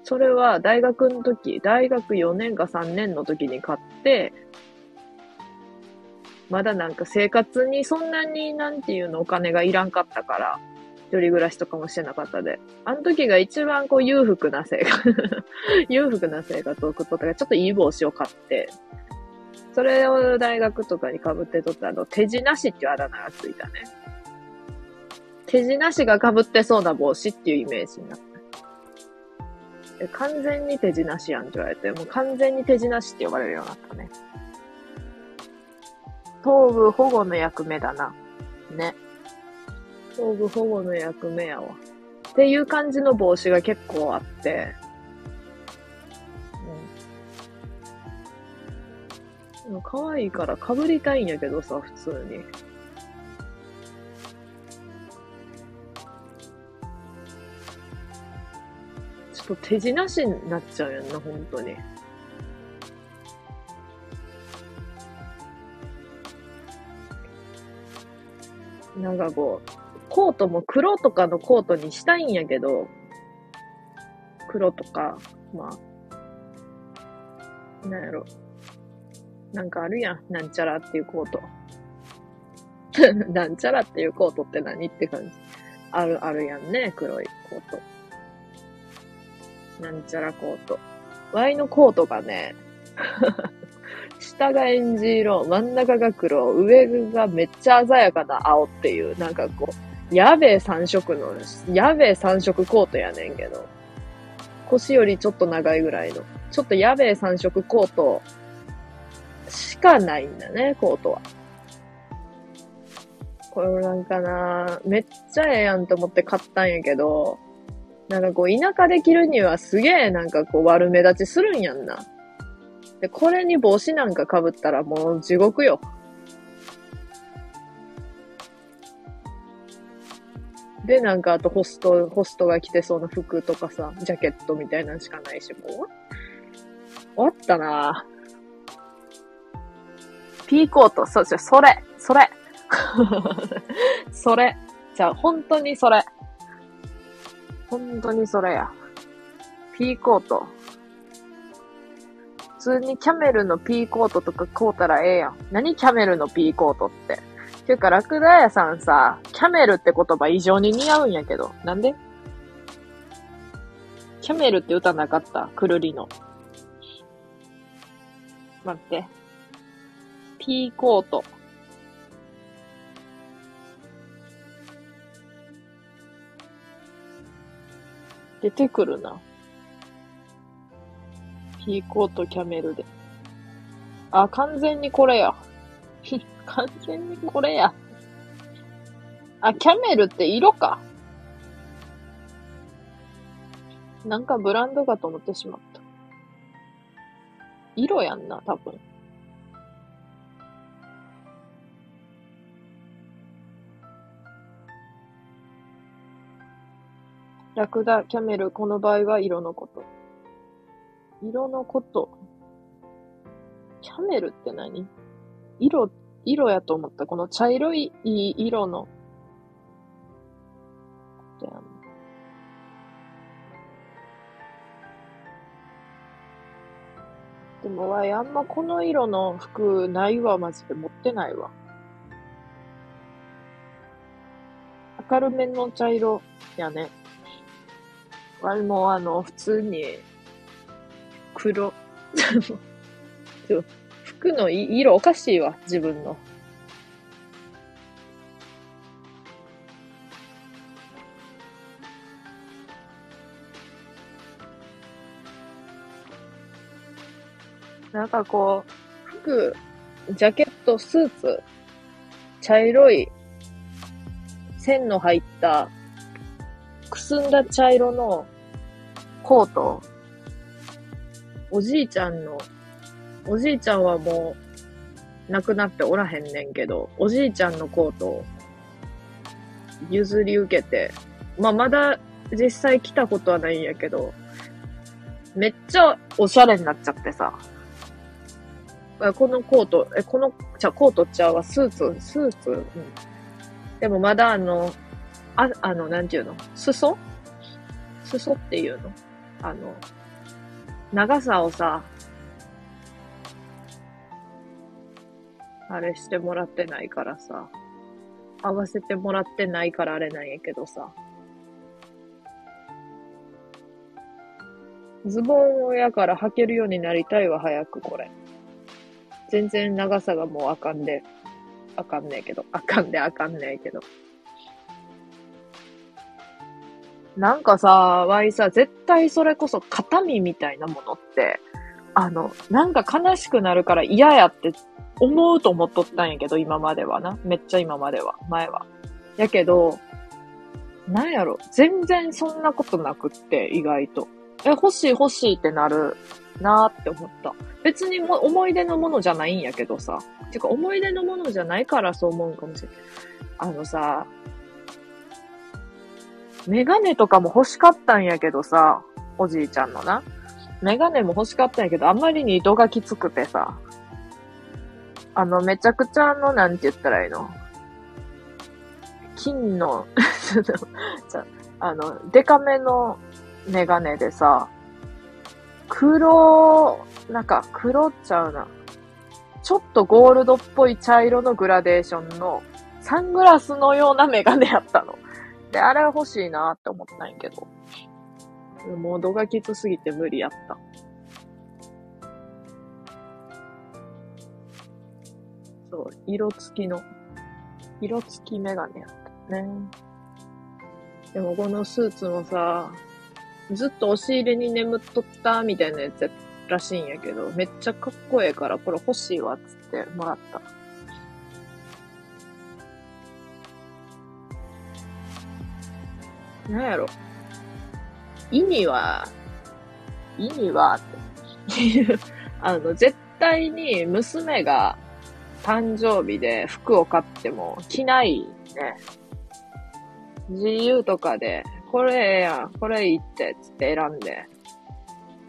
それは大学の時、大学4年か3年の時に買って、まだなんか生活にそんなになんていうのお金がいらんかったから、一人暮らしとかもしてなかったで。あの時が一番こう裕福な生活 裕福な生活を送っとったから、ちょっといい帽子を買って、それを大学とかに被ってとったあの、手品師っていうあだ名がついたね。手品師が被ってそうな帽子っていうイメージになった。完全に手品師やんって言われて、もう完全に手品師って呼ばれるようになったね。頭部保護の役目だな。ね。頭部保護の役目やわ。っていう感じの帽子が結構あって、うん。可愛いから被りたいんやけどさ、普通に。と手品師になっちゃうやんな、本当に。なんかこう、コートも黒とかのコートにしたいんやけど、黒とか、まあ、なんやろ。なんかあるやん。なんちゃらっていうコート。なんちゃらっていうコートって何って感じ。ある、あるやんね。黒いコート。なんちゃらコート。ワイのコートがね、下がエンジ色、真ん中が黒、上がめっちゃ鮮やかな青っていう、なんかこう、やべえ三色の、やべえ三色コートやねんけど、腰よりちょっと長いぐらいの、ちょっとやべえ三色コートしかないんだね、コートは。これなんかな、めっちゃええやんと思って買ったんやけど、なんかこう、田舎で着るにはすげえなんかこう悪目立ちするんやんな。で、これに帽子なんか被ったらもう地獄よ。で、なんかあとホスト、ホストが着てそうな服とかさ、ジャケットみたいなのしかないし、もう。終わったなピーコート、そう、それ、それ。それ。じゃあ、本当にそれ。本当にそれや。ピーコート。普通にキャメルのピーコートとか買うたらええやん。何キャメルのピーコートって。ていうか、ラクダ屋さんさ、キャメルって言葉異常に似合うんやけど。なんで？キャメルって歌なかった？くるりの。待って。ピーコート。出てくるな。ピーコートキャメルで。あ、完全にこれや。完全にこれや。あ、キャメルって色か。なんかブランドかと思ってしまった。色やんな、多分。ラクダ、キャメル、この場合は色のこと。色のこと。キャメルって何？色、色やと思った。この茶色い色の、ことやん。でも、わい、あんまこの色の服ないわ、マジで。持ってないわ。明るめの茶色やね。あもあの、普通に、黒。服の色おかしいわ、自分の。なんかこう、服、ジャケット、スーツ、茶色い線の入ったすんだ茶色のコート、おじいちゃんの、おじいちゃんはもう亡くなっておらへんねんけど、おじいちゃんのコートを譲り受けて、まあまだ実際来たことはないんやけど、めっちゃおしゃれになっちゃってさ。このコート、え、この、じゃ、コートちゃうわ、スーツ、スーツ、うん。でもまだあの、あ、あの、なんていうの？裾裾っていうの？あの、長さをさ、あれしてもらってないからさ、合わせてもらってないからあれなんやけどさ、ズボンをやから履けるようになりたいわ、早くこれ。全然長さがもうあかんで、あかんねえけど、あかんであかんねえけど。なんかさ、わいさ、絶対それこそ肩身みたいなものって、あの、なんか悲しくなるから嫌やって思うと思っとったんやけど、今まではな。めっちゃ今までは、前は。やけど、なんやろ、全然そんなことなくって、意外と。え、欲しい欲しいってなるなーって思った。別にも思い出のものじゃないんやけどさ。てか思い出のものじゃないからそう思うかもしれない。あのさ、メガネとかも欲しかったんやけどさ、おじいちゃんのな。メガネも欲しかったんやけど、あんまりに糸がきつくてさ。あの、めちゃくちゃあの、なんて言ったらいいの？金の あの、デカめのメガネでさ、黒、なんか黒っちゃうな。ちょっとゴールドっぽい茶色のグラデーションのサングラスのようなメガネやったの。で、あれ欲しいなって思ったんやけど。もう度がきつすぎて無理やった。そう、色付きの、色付きメガネやったね。でもこのスーツもさ、ずっと押し入れに眠っとったみたいなやつらしいんやけど、めっちゃかっこええからこれ欲しいわっつってもらった。なんやろ。意味は、意味はっていう あの、絶対に娘が誕生日で服を買っても着ないね。自由とかでこれええやん、これいいって、つって選んで、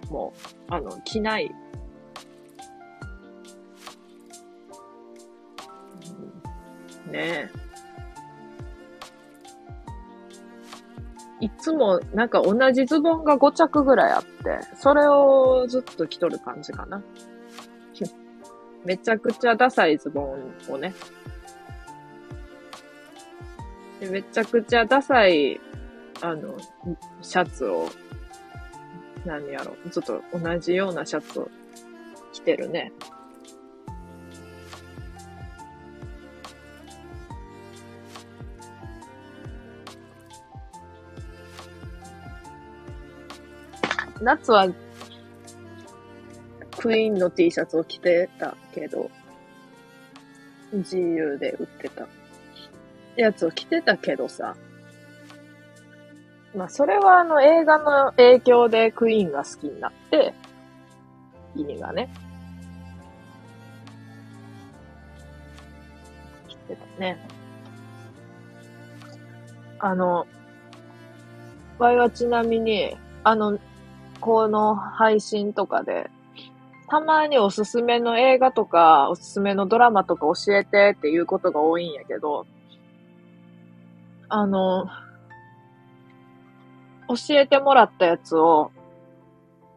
もう、あの、着ない。ねえ。いつも、なんか同じズボンが5着ぐらいあって、それをずっと着とる感じかな。めちゃくちゃダサいズボンをね。めちゃくちゃダサいあの、シャツを、何やろ、ちょっと同じようなシャツを着てるね。夏はクイーンの T シャツを着てたけど、自由で売ってたやつを着てたけどさ、まあ、それはあの映画の影響でクイーンが好きになって、意味がね。知ってたね。あの、場合はちなみに、あの、この配信とかで、たまにおすすめの映画とか、おすすめのドラマとか教えてっていうことが多いんやけど、あの、教えてもらったやつを、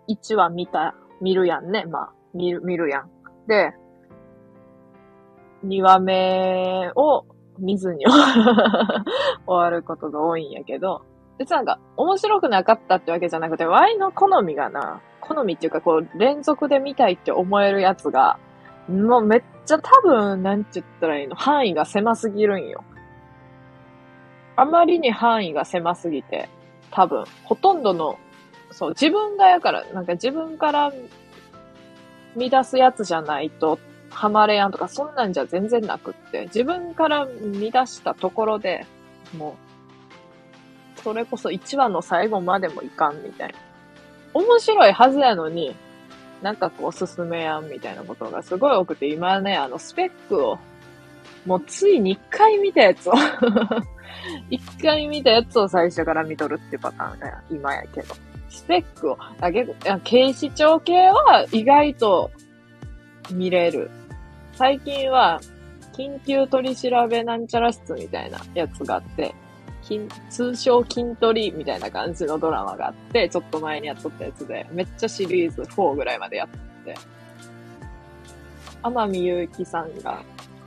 1話見た、見るやんね。まあ、見る、見るやん。で、2話目を見ずに 終わることが多いんやけど、別なんか、面白くなかったってわけじゃなくて、ワイの好みがな、好みっていうか、こう、連続で見たいって思えるやつが、もうめっちゃ多分、なんて言ったらいいの、範囲が狭すぎるんよ。あまりに範囲が狭すぎて、多分、ほとんどの、そう、自分がやから、なんか自分から乱すやつじゃないと、ハマれやんとか、そんなんじゃ全然なくって、自分から乱したところで、もう、それこそ1話の最後までもいかんみたいな。面白いはずやのに、なんかこう進めやんみたいなことがすごい多くて、今ね、あのスペックを、もうついに1回見たやつを 1回見たやつを最初から見とるってパターンが今やけど。スペックを、あ、結構、警視庁系は意外と見れる。最近は、緊急取調べなんちゃら室みたいなやつがあって、通称筋トリみたいな感じのドラマがあって、ちょっと前にやっとったやつで、めっちゃシリーズ4ぐらいまでやって、天海祐希さんが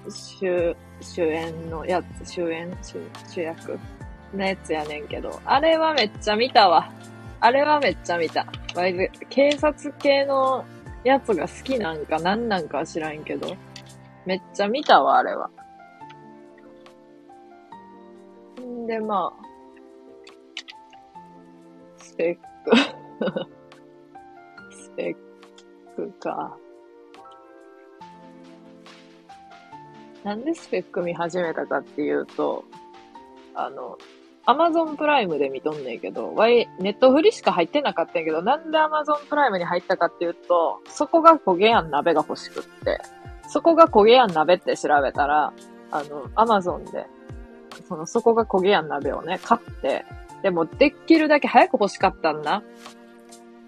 主、主演のやつ、主演主、主役のやつやねんけど、あれはめっちゃ見たわ。あれはめっちゃ見た。警察系のやつが好きなんか何なんかは知らんけど、めっちゃ見たわ、あれは。んで、まあ、スペック。スペックか。なんでスペック見始めたかっていうと、あの、アマゾンプライムで見とんねんけど、わい、ネットフリしか入ってなかったんやけど、なんでアマゾンプライムに入ったかっていうと、そこが焦げやん鍋が欲しくって、そこが焦げやん鍋って調べたら、あの、アマゾンでその、そこが焦げやん鍋をね、買って、でも、できるだけ早く欲しかったんだ。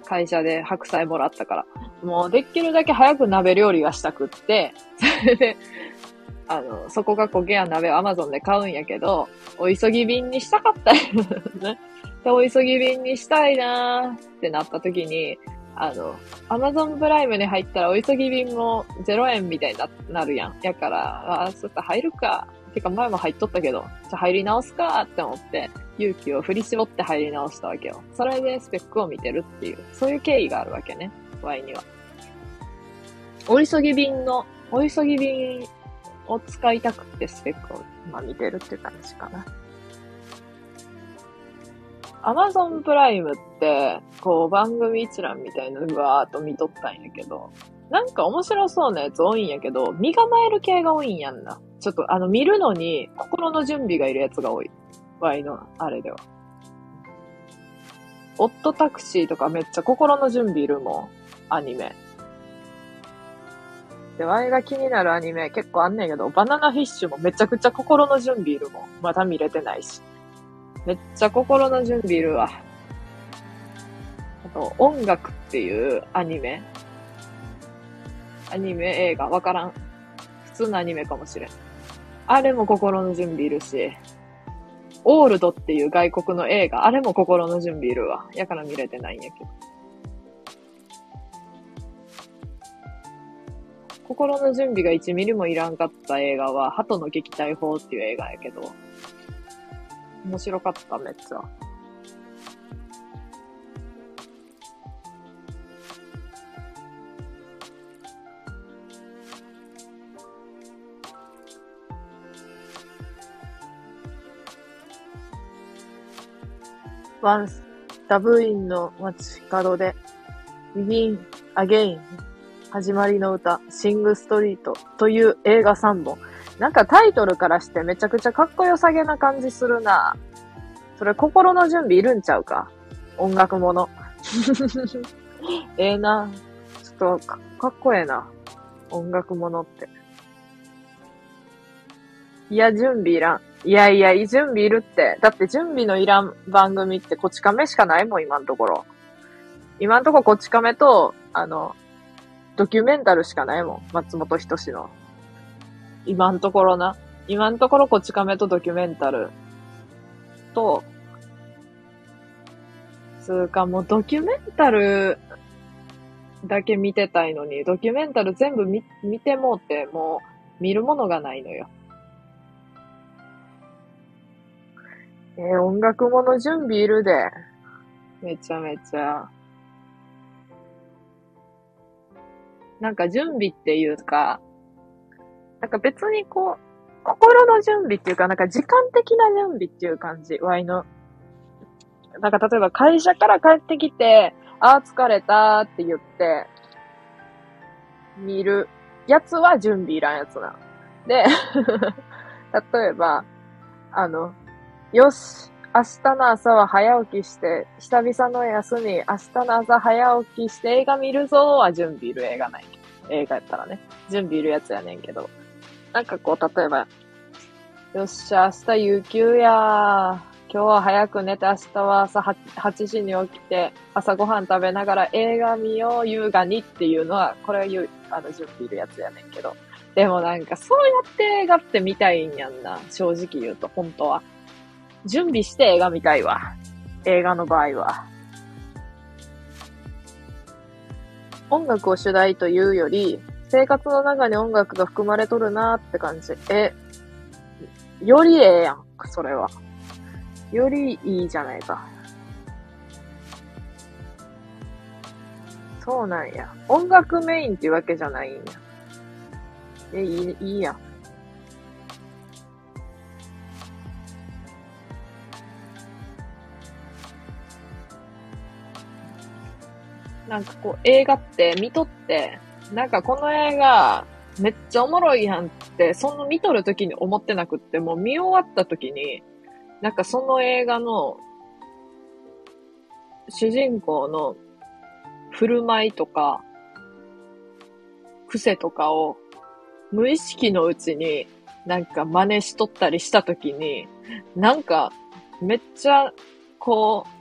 会社で白菜もらったから。もう、できるだけ早く鍋料理がしたくって、それで、あの、そこが焦げや鍋を Amazon で買うんやけど、お急ぎ便にしたかったよね。で、お急ぎ便にしたいなーってなった時に、あの、Amazon プライムに入ったらお急ぎ便も0円みたいになるやん。やから、あ、そっか入るかてか前も入っとったけど、じゃ入り直すかって思って、勇気を振り絞って入り直したわけよ。それでスペックを見てるっていう、そういう経緯があるわけね、Y には。お急ぎ便の、お急ぎ便を使いたくてスペックを、まあ、見てるって感じかな。アマゾンプライムって、こう番組一覧みたいなのわーっと見とったんやけど、なんか面白そうなやつ多いんやけど、身構える系が多いんやんな。ちょっとあの、見るのに心の準備がいるやつが多い。ワイのあれでは。オットタクシーとかめっちゃ心の準備いるもん。アニメ。で、ワイが気になるアニメ結構あんねんけど、バナナフィッシュもめちゃくちゃ心の準備いるもん。まだ見れてないし。めっちゃ心の準備いるわ。あと、音楽っていうアニメ。アニメ映画わからん。普通のアニメかもしれん。あれも心の準備いるし、オールドっていう外国の映画、あれも心の準備いるわ。やから見れてないんやけど。心の準備が1ミリもいらんかった映画は、鳩の撃退法っていう映画やけど、面白かった、めっちゃ。ワンス、ダブインの街角で、ビギン、アゲイン、始まりの歌、シングストリートという映画3本。なんかタイトルからしてめちゃくちゃかっこよさげな感じするな。それ心の準備いるんちゃうか？音楽もの。ええな。ちょっとかかっこええな。音楽ものって。いや、準備いらん。いやいや、準備いるって。だって準備のいらん番組ってこち亀しかないもん、今のところ。今のところこち亀と、あの、ドキュメンタルしかないもん。松本人志の。今のところな。今のところこち亀とドキュメンタルと、つうかもうドキュメンタルだけ見てたいのに、ドキュメンタル全部見、見てもうってもう見るものがないのよ。えー、音楽もの準備いるで。めちゃめちゃ。なんか準備っていうか、なんか別にこう、心の準備っていうか、なんか時間的な準備っていう感じ、ワイの。なんか例えば会社から帰ってきて、ああ疲れたって言って、見るやつは準備いらんやつな。で、例えば、あの、よし、明日の朝は早起きして、久々の休み、明日の朝早起きして映画見るぞは準備いる映画ない。映画やったらね。準備いるやつやねんけど。なんかこう、例えば、よっしゃ、明日有給や今日は早く寝て、明日は朝 8, 8時に起きて、朝ごはん食べながら映画見よう、優雅にっていうのは、これは言う、あの、準備いるやつやねんけど。でもなんか、そうやって映画って見たいんやんな。正直言うと、本当は。準備して映画見たいわ。映画の場合は。音楽を主題というより、生活の中に音楽が含まれとるなーって感じ。え、よりええやん、それは。よりいいじゃないか。そうなんや。音楽メインっていうわけじゃないんや。え、いい、いいやん。なんかこう映画って見とって、なんかこの映画めっちゃおもろいやんって、その見とる時に思ってなくって、もう見終わった時に、なんかその映画の主人公の振る舞いとか、癖とかを無意識のうちになんか真似しとったりした時に、なんかめっちゃこう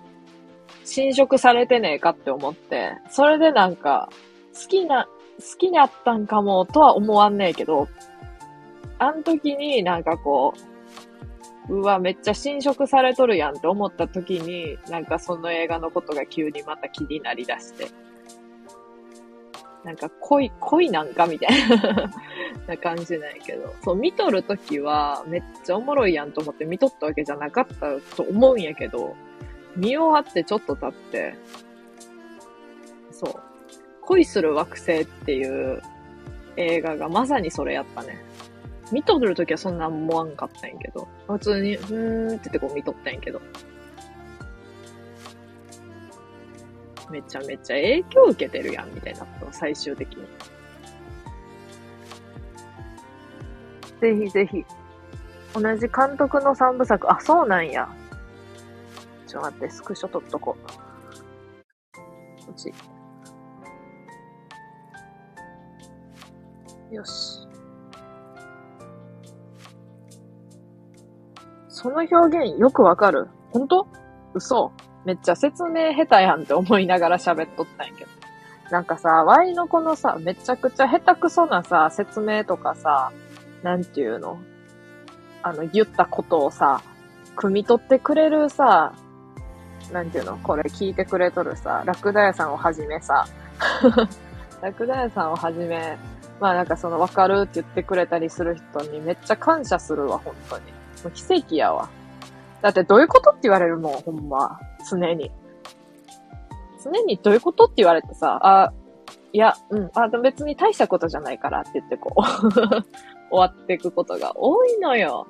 侵食されてねえかって思って、それでなんか、好きな、好きになったんかもとは思わんねえけど、あの時になんかこう、うわ、めっちゃ侵食されとるやんって思った時に、なんかその映画のことが急にまた気になりだして、なんか恋、恋なんかみたいな な感じなんやけど、そう、見とるときはめっちゃおもろいやんと思って見とったわけじゃなかったと思うんやけど、見終わってちょっと経って、そう。恋する惑星っていう映画がまさにそれやったね。見とるときはそんな思わんかったんやけど、普通に、うーんってってこう見とったんやけど。めちゃめちゃ影響受けてるやん、みたいなった、最終的に。ぜひぜひ。同じ監督の三部作、あ、そうなんや。ちょっと待って、スクショ撮っとこう。こっち。よし。その表現よくわかる？本当？嘘めっちゃ説明下手やんって思いながら喋っとったんやけど。なんかさ、ワイのこのさ、めちゃくちゃ下手くそなさ、説明とかさ、なんていうの？あの、言ったことをさ、汲み取ってくれるさ、なんていうの？これ聞いてくれとるさ、ラクダ屋さんをはじめさ、ラクダ屋さんをはじめ、まあなんかその分かるって言ってくれたりする人にめっちゃ感謝するわ、本当に。もう奇跡やわ。だってどういうことって言われるもん、ほんま。常に。常にどういうことって言われてさ、あ、いや、うん、あ、別に大したことじゃないからって言ってこう 終わっていくことが多いのよ。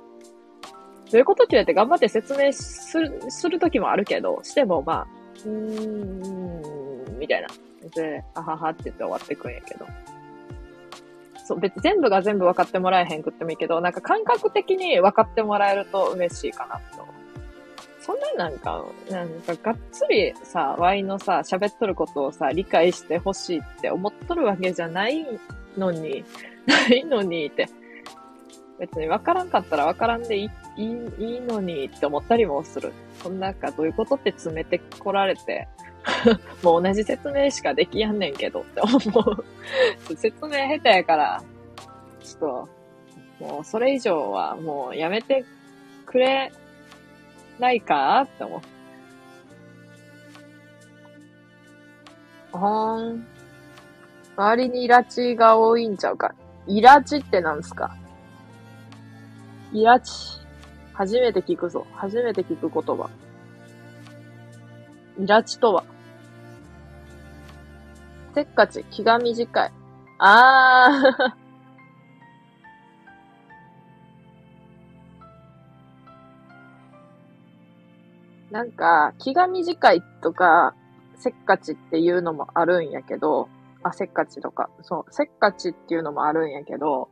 どういうことって言われて頑張って説明する、するときもあるけど、してもまあ、うーん、みたいな。で、あははって言って終わってくんやけど。そう、別に、全部が全部分かってもらえへんくってもいいけど、なんか感覚的に分かってもらえると嬉しいかなと。そんななんか、なんかがっつりさ、ワイのさ、喋っとることをさ、理解してほしいって思っとるわけじゃないのに、ないのにって。別に分からんかったら分からんでいいいいいのにって思ったりもする。そんなんかどういうことって詰めてこられて、もう同じ説明しかできやんねんけどって思う。説明下手やから、ちょっと、もうそれ以上はもうやめてくれないかって思う。ほーん。周りにイラチが多いんちゃうか。イラチってなんすか？イラチ。初めて聞くぞ。初めて聞く言葉。イラチとは。せっかち、気が短い。あー なんか、気が短いとか、せっかちっていうのもあるんやけど、あ、せっかちとか。そう、せっかちっていうのもあるんやけど、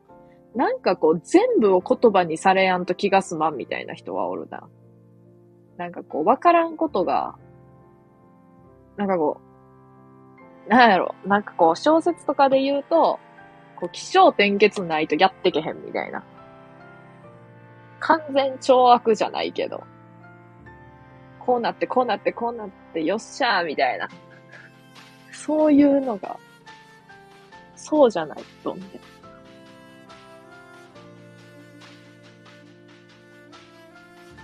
なんかこう、全部を言葉にされやんと気が済まんみたいな人はおるな。なんかこう、わからんことが、なんかこう、なんやろ、なんかこう、小説とかで言うと、こう、気象転結ないとやってけへんみたいな。完全懲悪じゃないけど、こうなってこうなってこうなってよっしゃーみたいな。そういうのが、そうじゃないと思う。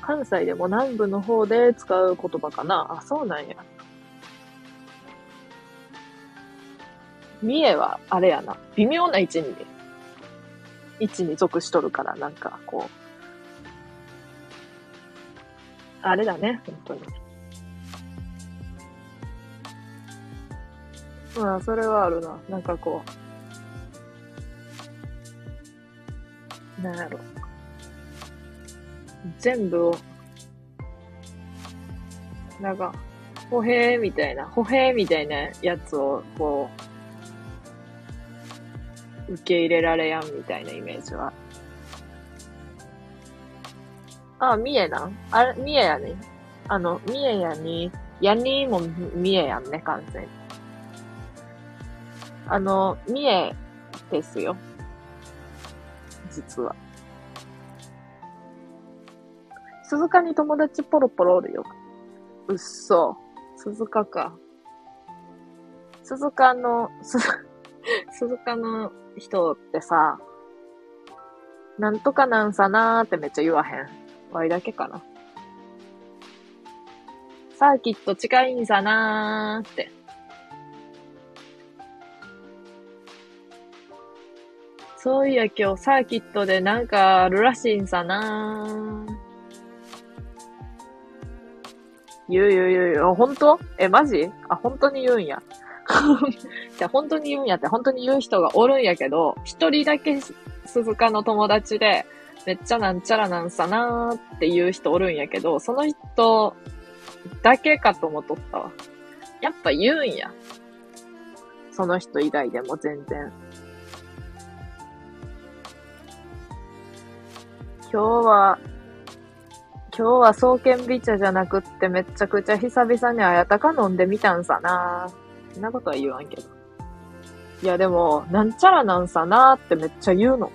関西でも南部の方で使う言葉かな。あ、そうなんや。三重は、あれやな。微妙な位置に、位置に属しとるから、なんか、こう。あれだね、本当に。まあ、それはあるな。なんかこう。なんやろ。全部を、なんか、歩兵みたいな、歩兵みたいなやつを、こう、受け入れられやんみたいなイメージは。あ、三重な？んあれ、三重やね。あの、三重やに、やにも三重やんね、完全に。あの、三重ですよ。実は。鈴鹿に友達ポロポロおるよ。うっそ。鈴鹿か。鈴鹿の、す、鈴鹿の人ってさ、なんとかなんさなーってめっちゃ言わへん。ワイだけかな。サーキット近いんさなーって。そういや今日サーキットでなんかあるらしいんさなー。言う言う言う言う。本当？え、マジ？あ、本当に言うんや。じゃ本当に言うんやって、本当に言う人がおるんやけど、一人だけ鈴鹿の友達で、めっちゃなんちゃらなんさなーっていう人おるんやけど、その人だけかと思っとったわ。やっぱ言うんや。その人以外でも全然。今日は、今日は双剣美茶じゃなくってめちゃくちゃ久々にあやたか飲んでみたんさなそんなことは言わんけど。いやでも、なんちゃらなんさなってめっちゃ言うの。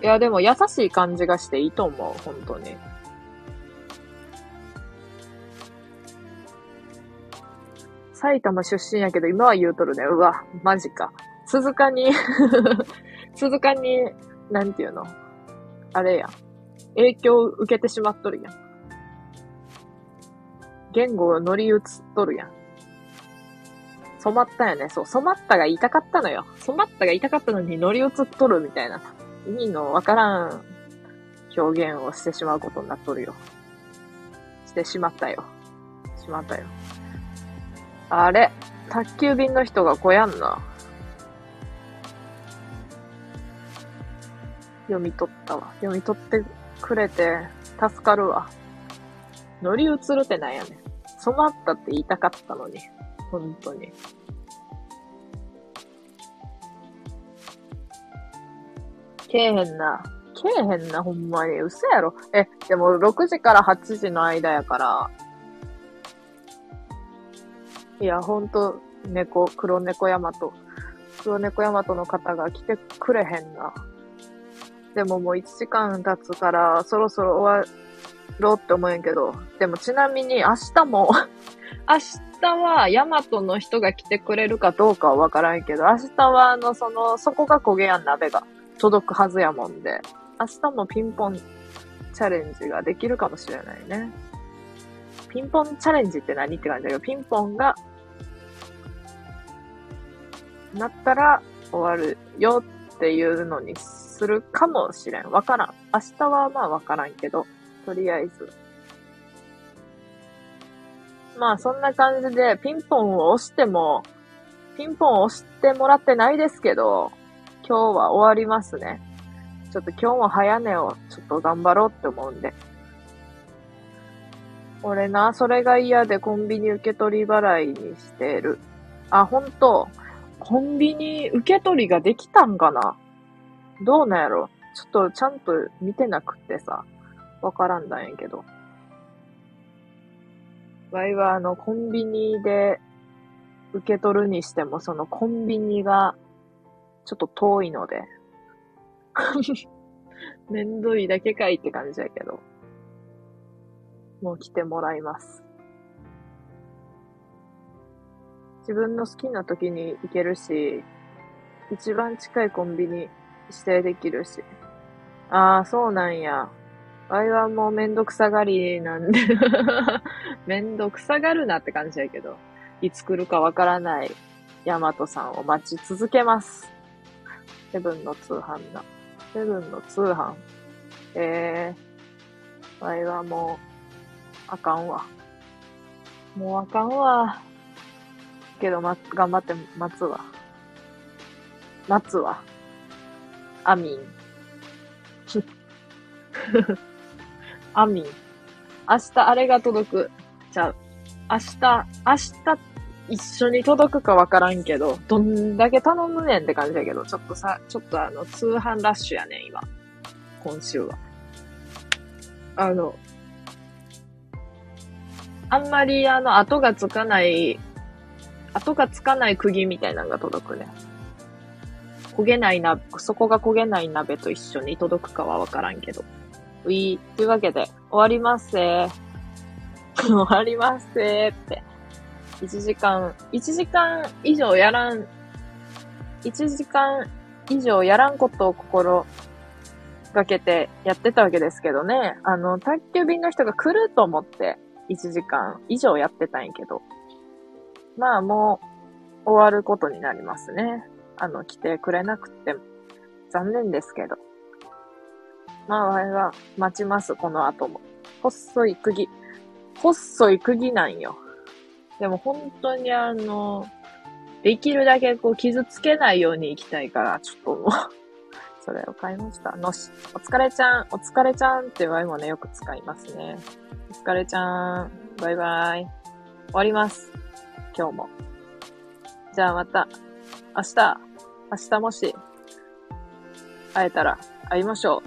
いやでも優しい感じがしていいと思う、本当に。埼玉出身やけど今は言うとるね。うわ、マジか。鈴鹿に 鈴鹿に、なんていうの？あれや。影響を受けてしまっとるやん。言語が乗り移っとるやん。染まったよね。そう、染まったが言いたかったのよ。染まったが言いたかったのに乗り移っとるみたいな。意味のわからん表現をしてしまうことになっとるよ。してしまったよ。しまったよ。あれ？宅急便の人が来やんな。読み取ったわ。読み取ってくれて助かるわ。乗り移るってなんやねん。染まったって言いたかったのに。本当に。けえへんな。けえへんな、ほんまに。嘘やろ。え、でも6時から8時の間やから。いや、ほんと、猫、黒猫ヤマト。黒猫ヤマトの方が来てくれへんな。でももう1時間経つから、そろそろ終わろうって思うんやけど。でもちなみに明日も 明日はヤマトの人が来てくれるかどうかはわからんけど、明日はあの、その、そこが焦げやん、鍋が。届くはずやもんで。明日もピンポンチャレンジができるかもしれないね。ピンポンチャレンジって何って感じだけど、ピンポンが、なったら終わるよっていうのにするかもしれん。わからん。明日はまあわからんけど、とりあえず。まあそんな感じで、ピンポンを押しても、ピンポンを押してもらってないですけど、今日は終わりますね。ちょっと今日も早寝をちょっと頑張ろうって思うんで。俺な、それが嫌でコンビニ受け取り払いにしてる。あ、ほんと。コンビニ受け取りができたんかな？どうなんやろ？ちょっとちゃんと見てなくってさ、わからんだんやけど。わいはあの、コンビニで受け取るにしても、そのコンビニがちょっと遠いので。めんどいだけかいって感じやけど。もう来てもらいます。自分の好きな時に行けるし、一番近いコンビニ指定できるし。ああ、そうなんや。あいはもうめんどくさがりなんで めんどくさがるなって感じやけど、いつ来るかわからないヤマトさんを待ち続けます。セブンの通販だ。セブンの通販。えー、あいはもう、あかんわ。もうあかんわ。けど、ま、頑張って待つわ。待つわ。アミン。アミン。明日あれが届く。ちゃう。明日、明日一緒に届くかわからんけど、どんだけ頼むねんって感じだけど、ちょっとさ、ちょっとあの、通販ラッシュやねん、今。今週は。あの、あんまりあの、後がつかない跡がつかない釘みたいなのが届くね。焦げないな、底が焦げない鍋と一緒に届くかはわからんけど。うい、というわけで、終わりますせ 終わりますせって。1時間、1時間以上やらん、1時間以上やらんことを心がけてやってたわけですけどね。あの、宅急便の人が来ると思って1時間以上やってたんやけど。まあもう終わることになりますね。あの、来てくれなくても残念ですけど。まあ、我は待ちます、この後も。細い釘。細い釘なんよ。でも本当にあの、できるだけこう傷つけないように行きたいから、ちょっともう それを買いました。のし、お疲れちゃん、お疲れちゃんってワイもね、よく使いますね。お疲れちゃん、バイバイ。終わります。今日も。じゃあまた、明日、明日もし、会えたら会いましょ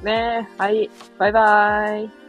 う。ねえ、はい、バイバーイ。